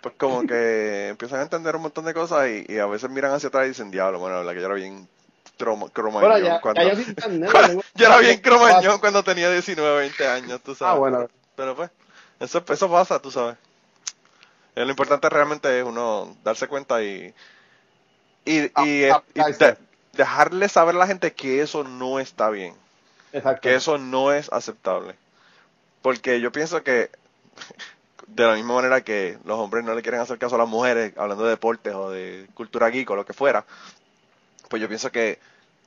pues como que empiezan a entender un montón de cosas y, y a veces miran hacia atrás y dicen, diablo, bueno, la que yo era bien troma- cromañón Bueno, ya, cuando... ya yo era bien cromañón cuando tenía 19, 20 años, tú sabes. Ah, bueno. Pero pues, eso, eso pasa, tú sabes. Eh, lo importante realmente es uno darse cuenta y, y, y, Ah, y de- dejarle saber a la gente que eso no está bien, Exacto. que eso no es aceptable. Porque yo pienso que, de la misma manera que los hombres no le quieren hacer caso a las mujeres, hablando de deportes o de cultura geek o lo que fuera, pues yo pienso que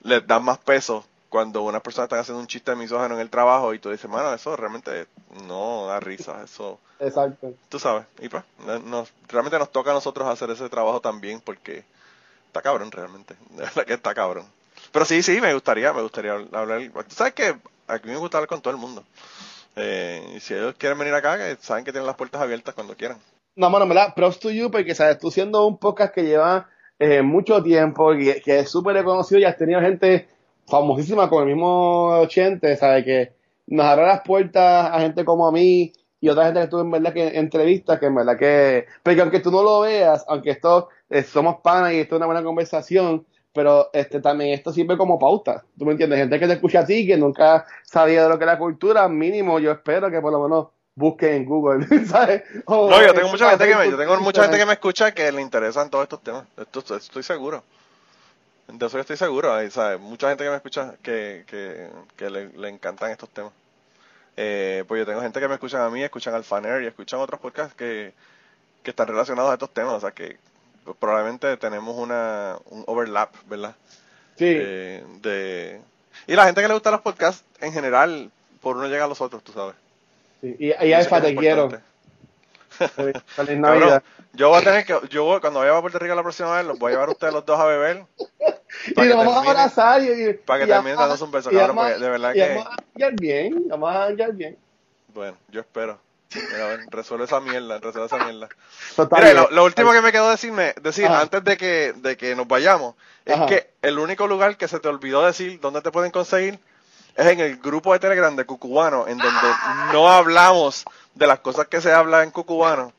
les dan más peso cuando unas personas están haciendo un chiste misógino en el trabajo y tú dices, mano, eso realmente no da risa, eso, Exacto. tú sabes. Y pues, no- nos- realmente nos toca a nosotros hacer ese trabajo también porque está cabrón realmente, de verdad que está cabrón. Pero sí, sí, me gustaría, me gustaría hablar. Tú sabes que a mí me gusta hablar con todo el mundo. Eh, y si ellos quieren venir acá, que saben que tienen las puertas abiertas cuando quieran. No, bueno, ¿verdad? Props to you, porque sabes, tú siendo un podcast que lleva eh, mucho tiempo, y que es súper reconocido y has tenido gente famosísima con el mismo 80, ¿sabes? Que nos abre las puertas a gente como a mí y otra gente que tú en verdad que entrevistas, que en verdad que... Porque aunque tú no lo veas, aunque esto eh, somos panas y esto es una buena conversación, pero este también esto sirve como pauta, ¿tú me entiendes? Gente que te escucha a ti, que nunca sabía de lo que era cultura, mínimo yo espero que por lo menos busquen en Google, ¿sabes? O No, yo tengo en mucha gente que me, yo tengo mucha gente que me escucha que le interesan todos estos temas. Esto, estoy seguro. De eso yo estoy seguro. ¿sabes? Mucha gente que me escucha que, que, que le, le encantan estos temas. Eh, pues yo tengo gente que me escuchan a mí, escuchan al Faner y escuchan otros podcasts que, que están relacionados a estos temas. O sea que probablemente tenemos una, un overlap, ¿verdad? Sí, Eh, de... Y la gente que le gusta los podcasts, en general, por uno llega a los otros, tú sabes. sí. Y, y es te quiero. Feliz Cabrón, Navidad. yo voy a tener que, yo voy- cuando vaya a Puerto Rico la próxima vez, los voy a llevar a ustedes los dos a beber. Y nos vamos a abrazar y, y- para que y terminen un beso, cabrón, porque de verdad y que- Vamos a bien, vamos a bien. Bueno, yo espero. Mira, a ver, resuelve esa mierda, resuelve esa mierda. Mira, lo, lo último que me quedó decirme, decir Ajá. antes de que, de que nos vayamos, es Ajá. que el único lugar que se te olvidó decir dónde te pueden conseguir es en el grupo de Telegram de Cucubano, en donde no hablamos de las cosas que se habla en Cucubano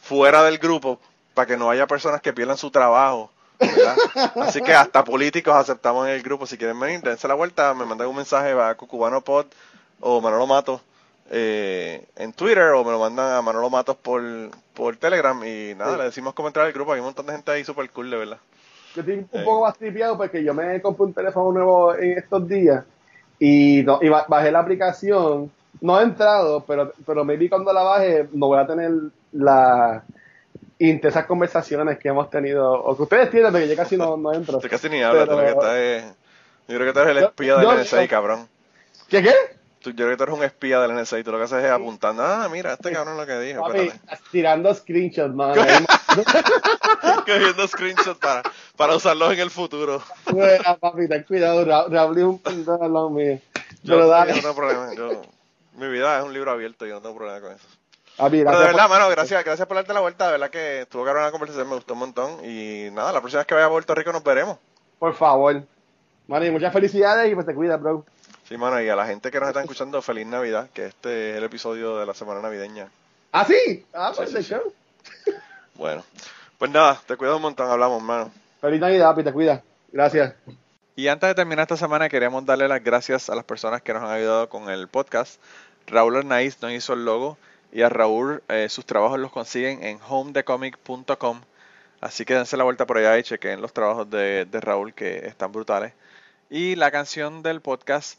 fuera del grupo, para que no haya personas que pierdan su trabajo. ¿verdad? Así que hasta políticos aceptamos en el grupo. Si quieren venir, dense la vuelta, me mandan un mensaje a Cucubano Pod o Manolo Matos eh, en Twitter o me lo mandan a Manolo Matos por, por Telegram y nada, Sí. le decimos cómo entrar al grupo. Hay un montón de gente ahí súper cool, de verdad. Yo estoy un Eh. poco más tripeado porque yo me compré un teléfono nuevo en estos días y, no, y ba- bajé la aplicación. No he entrado, pero, pero maybe cuando la baje no voy a tener las intensas conversaciones que hemos tenido, o que ustedes tienen, porque yo casi no, no entro. Casi ni Pero- que Yo creo que tú eres el Yo- espía yo- NSA, cabrón. ¿Qué qué? Tú- yo creo que tú eres un espía del NSA y tú lo que haces es apuntando, ah, mira, este cabrón lo que dijo, Papi, tirando screenshots, man. Cogiendo screenshots para, para usarlos en el futuro. Bueno, papi, ten cuidado, Ra- Raúl es un pendejo al lado mío. Yo, Pero yo dale. no tengo problema. Yo, mi vida es un libro abierto, yo no tengo problema con eso. Papi, Pero de verdad, por- mano, gracias, gracias por darte la vuelta. De verdad que estuvo cabrón la conversación, me gustó un montón. Y nada, la próxima vez que vaya a Puerto Rico nos veremos. Por favor. Mani, muchas felicidades y pues te cuidas, bro. Sí, mano, y a la gente que nos está escuchando, feliz Navidad, que este es el episodio de la semana navideña. ¿Ah, sí? Ah, Sí, pues sí, show. Bueno, pues nada, te cuidas un montón, hablamos, mano. Feliz Navidad, papi, te cuidas. Gracias. Y antes de terminar esta semana, queríamos darle las gracias a las personas que nos han ayudado con el podcast. Raúl Arnaiz nos hizo el logo y a Raúl eh, sus trabajos los consiguen en homedecomic.com. Así que dense la vuelta por allá y chequen los trabajos de, de Raúl que están brutales. Y la canción del podcast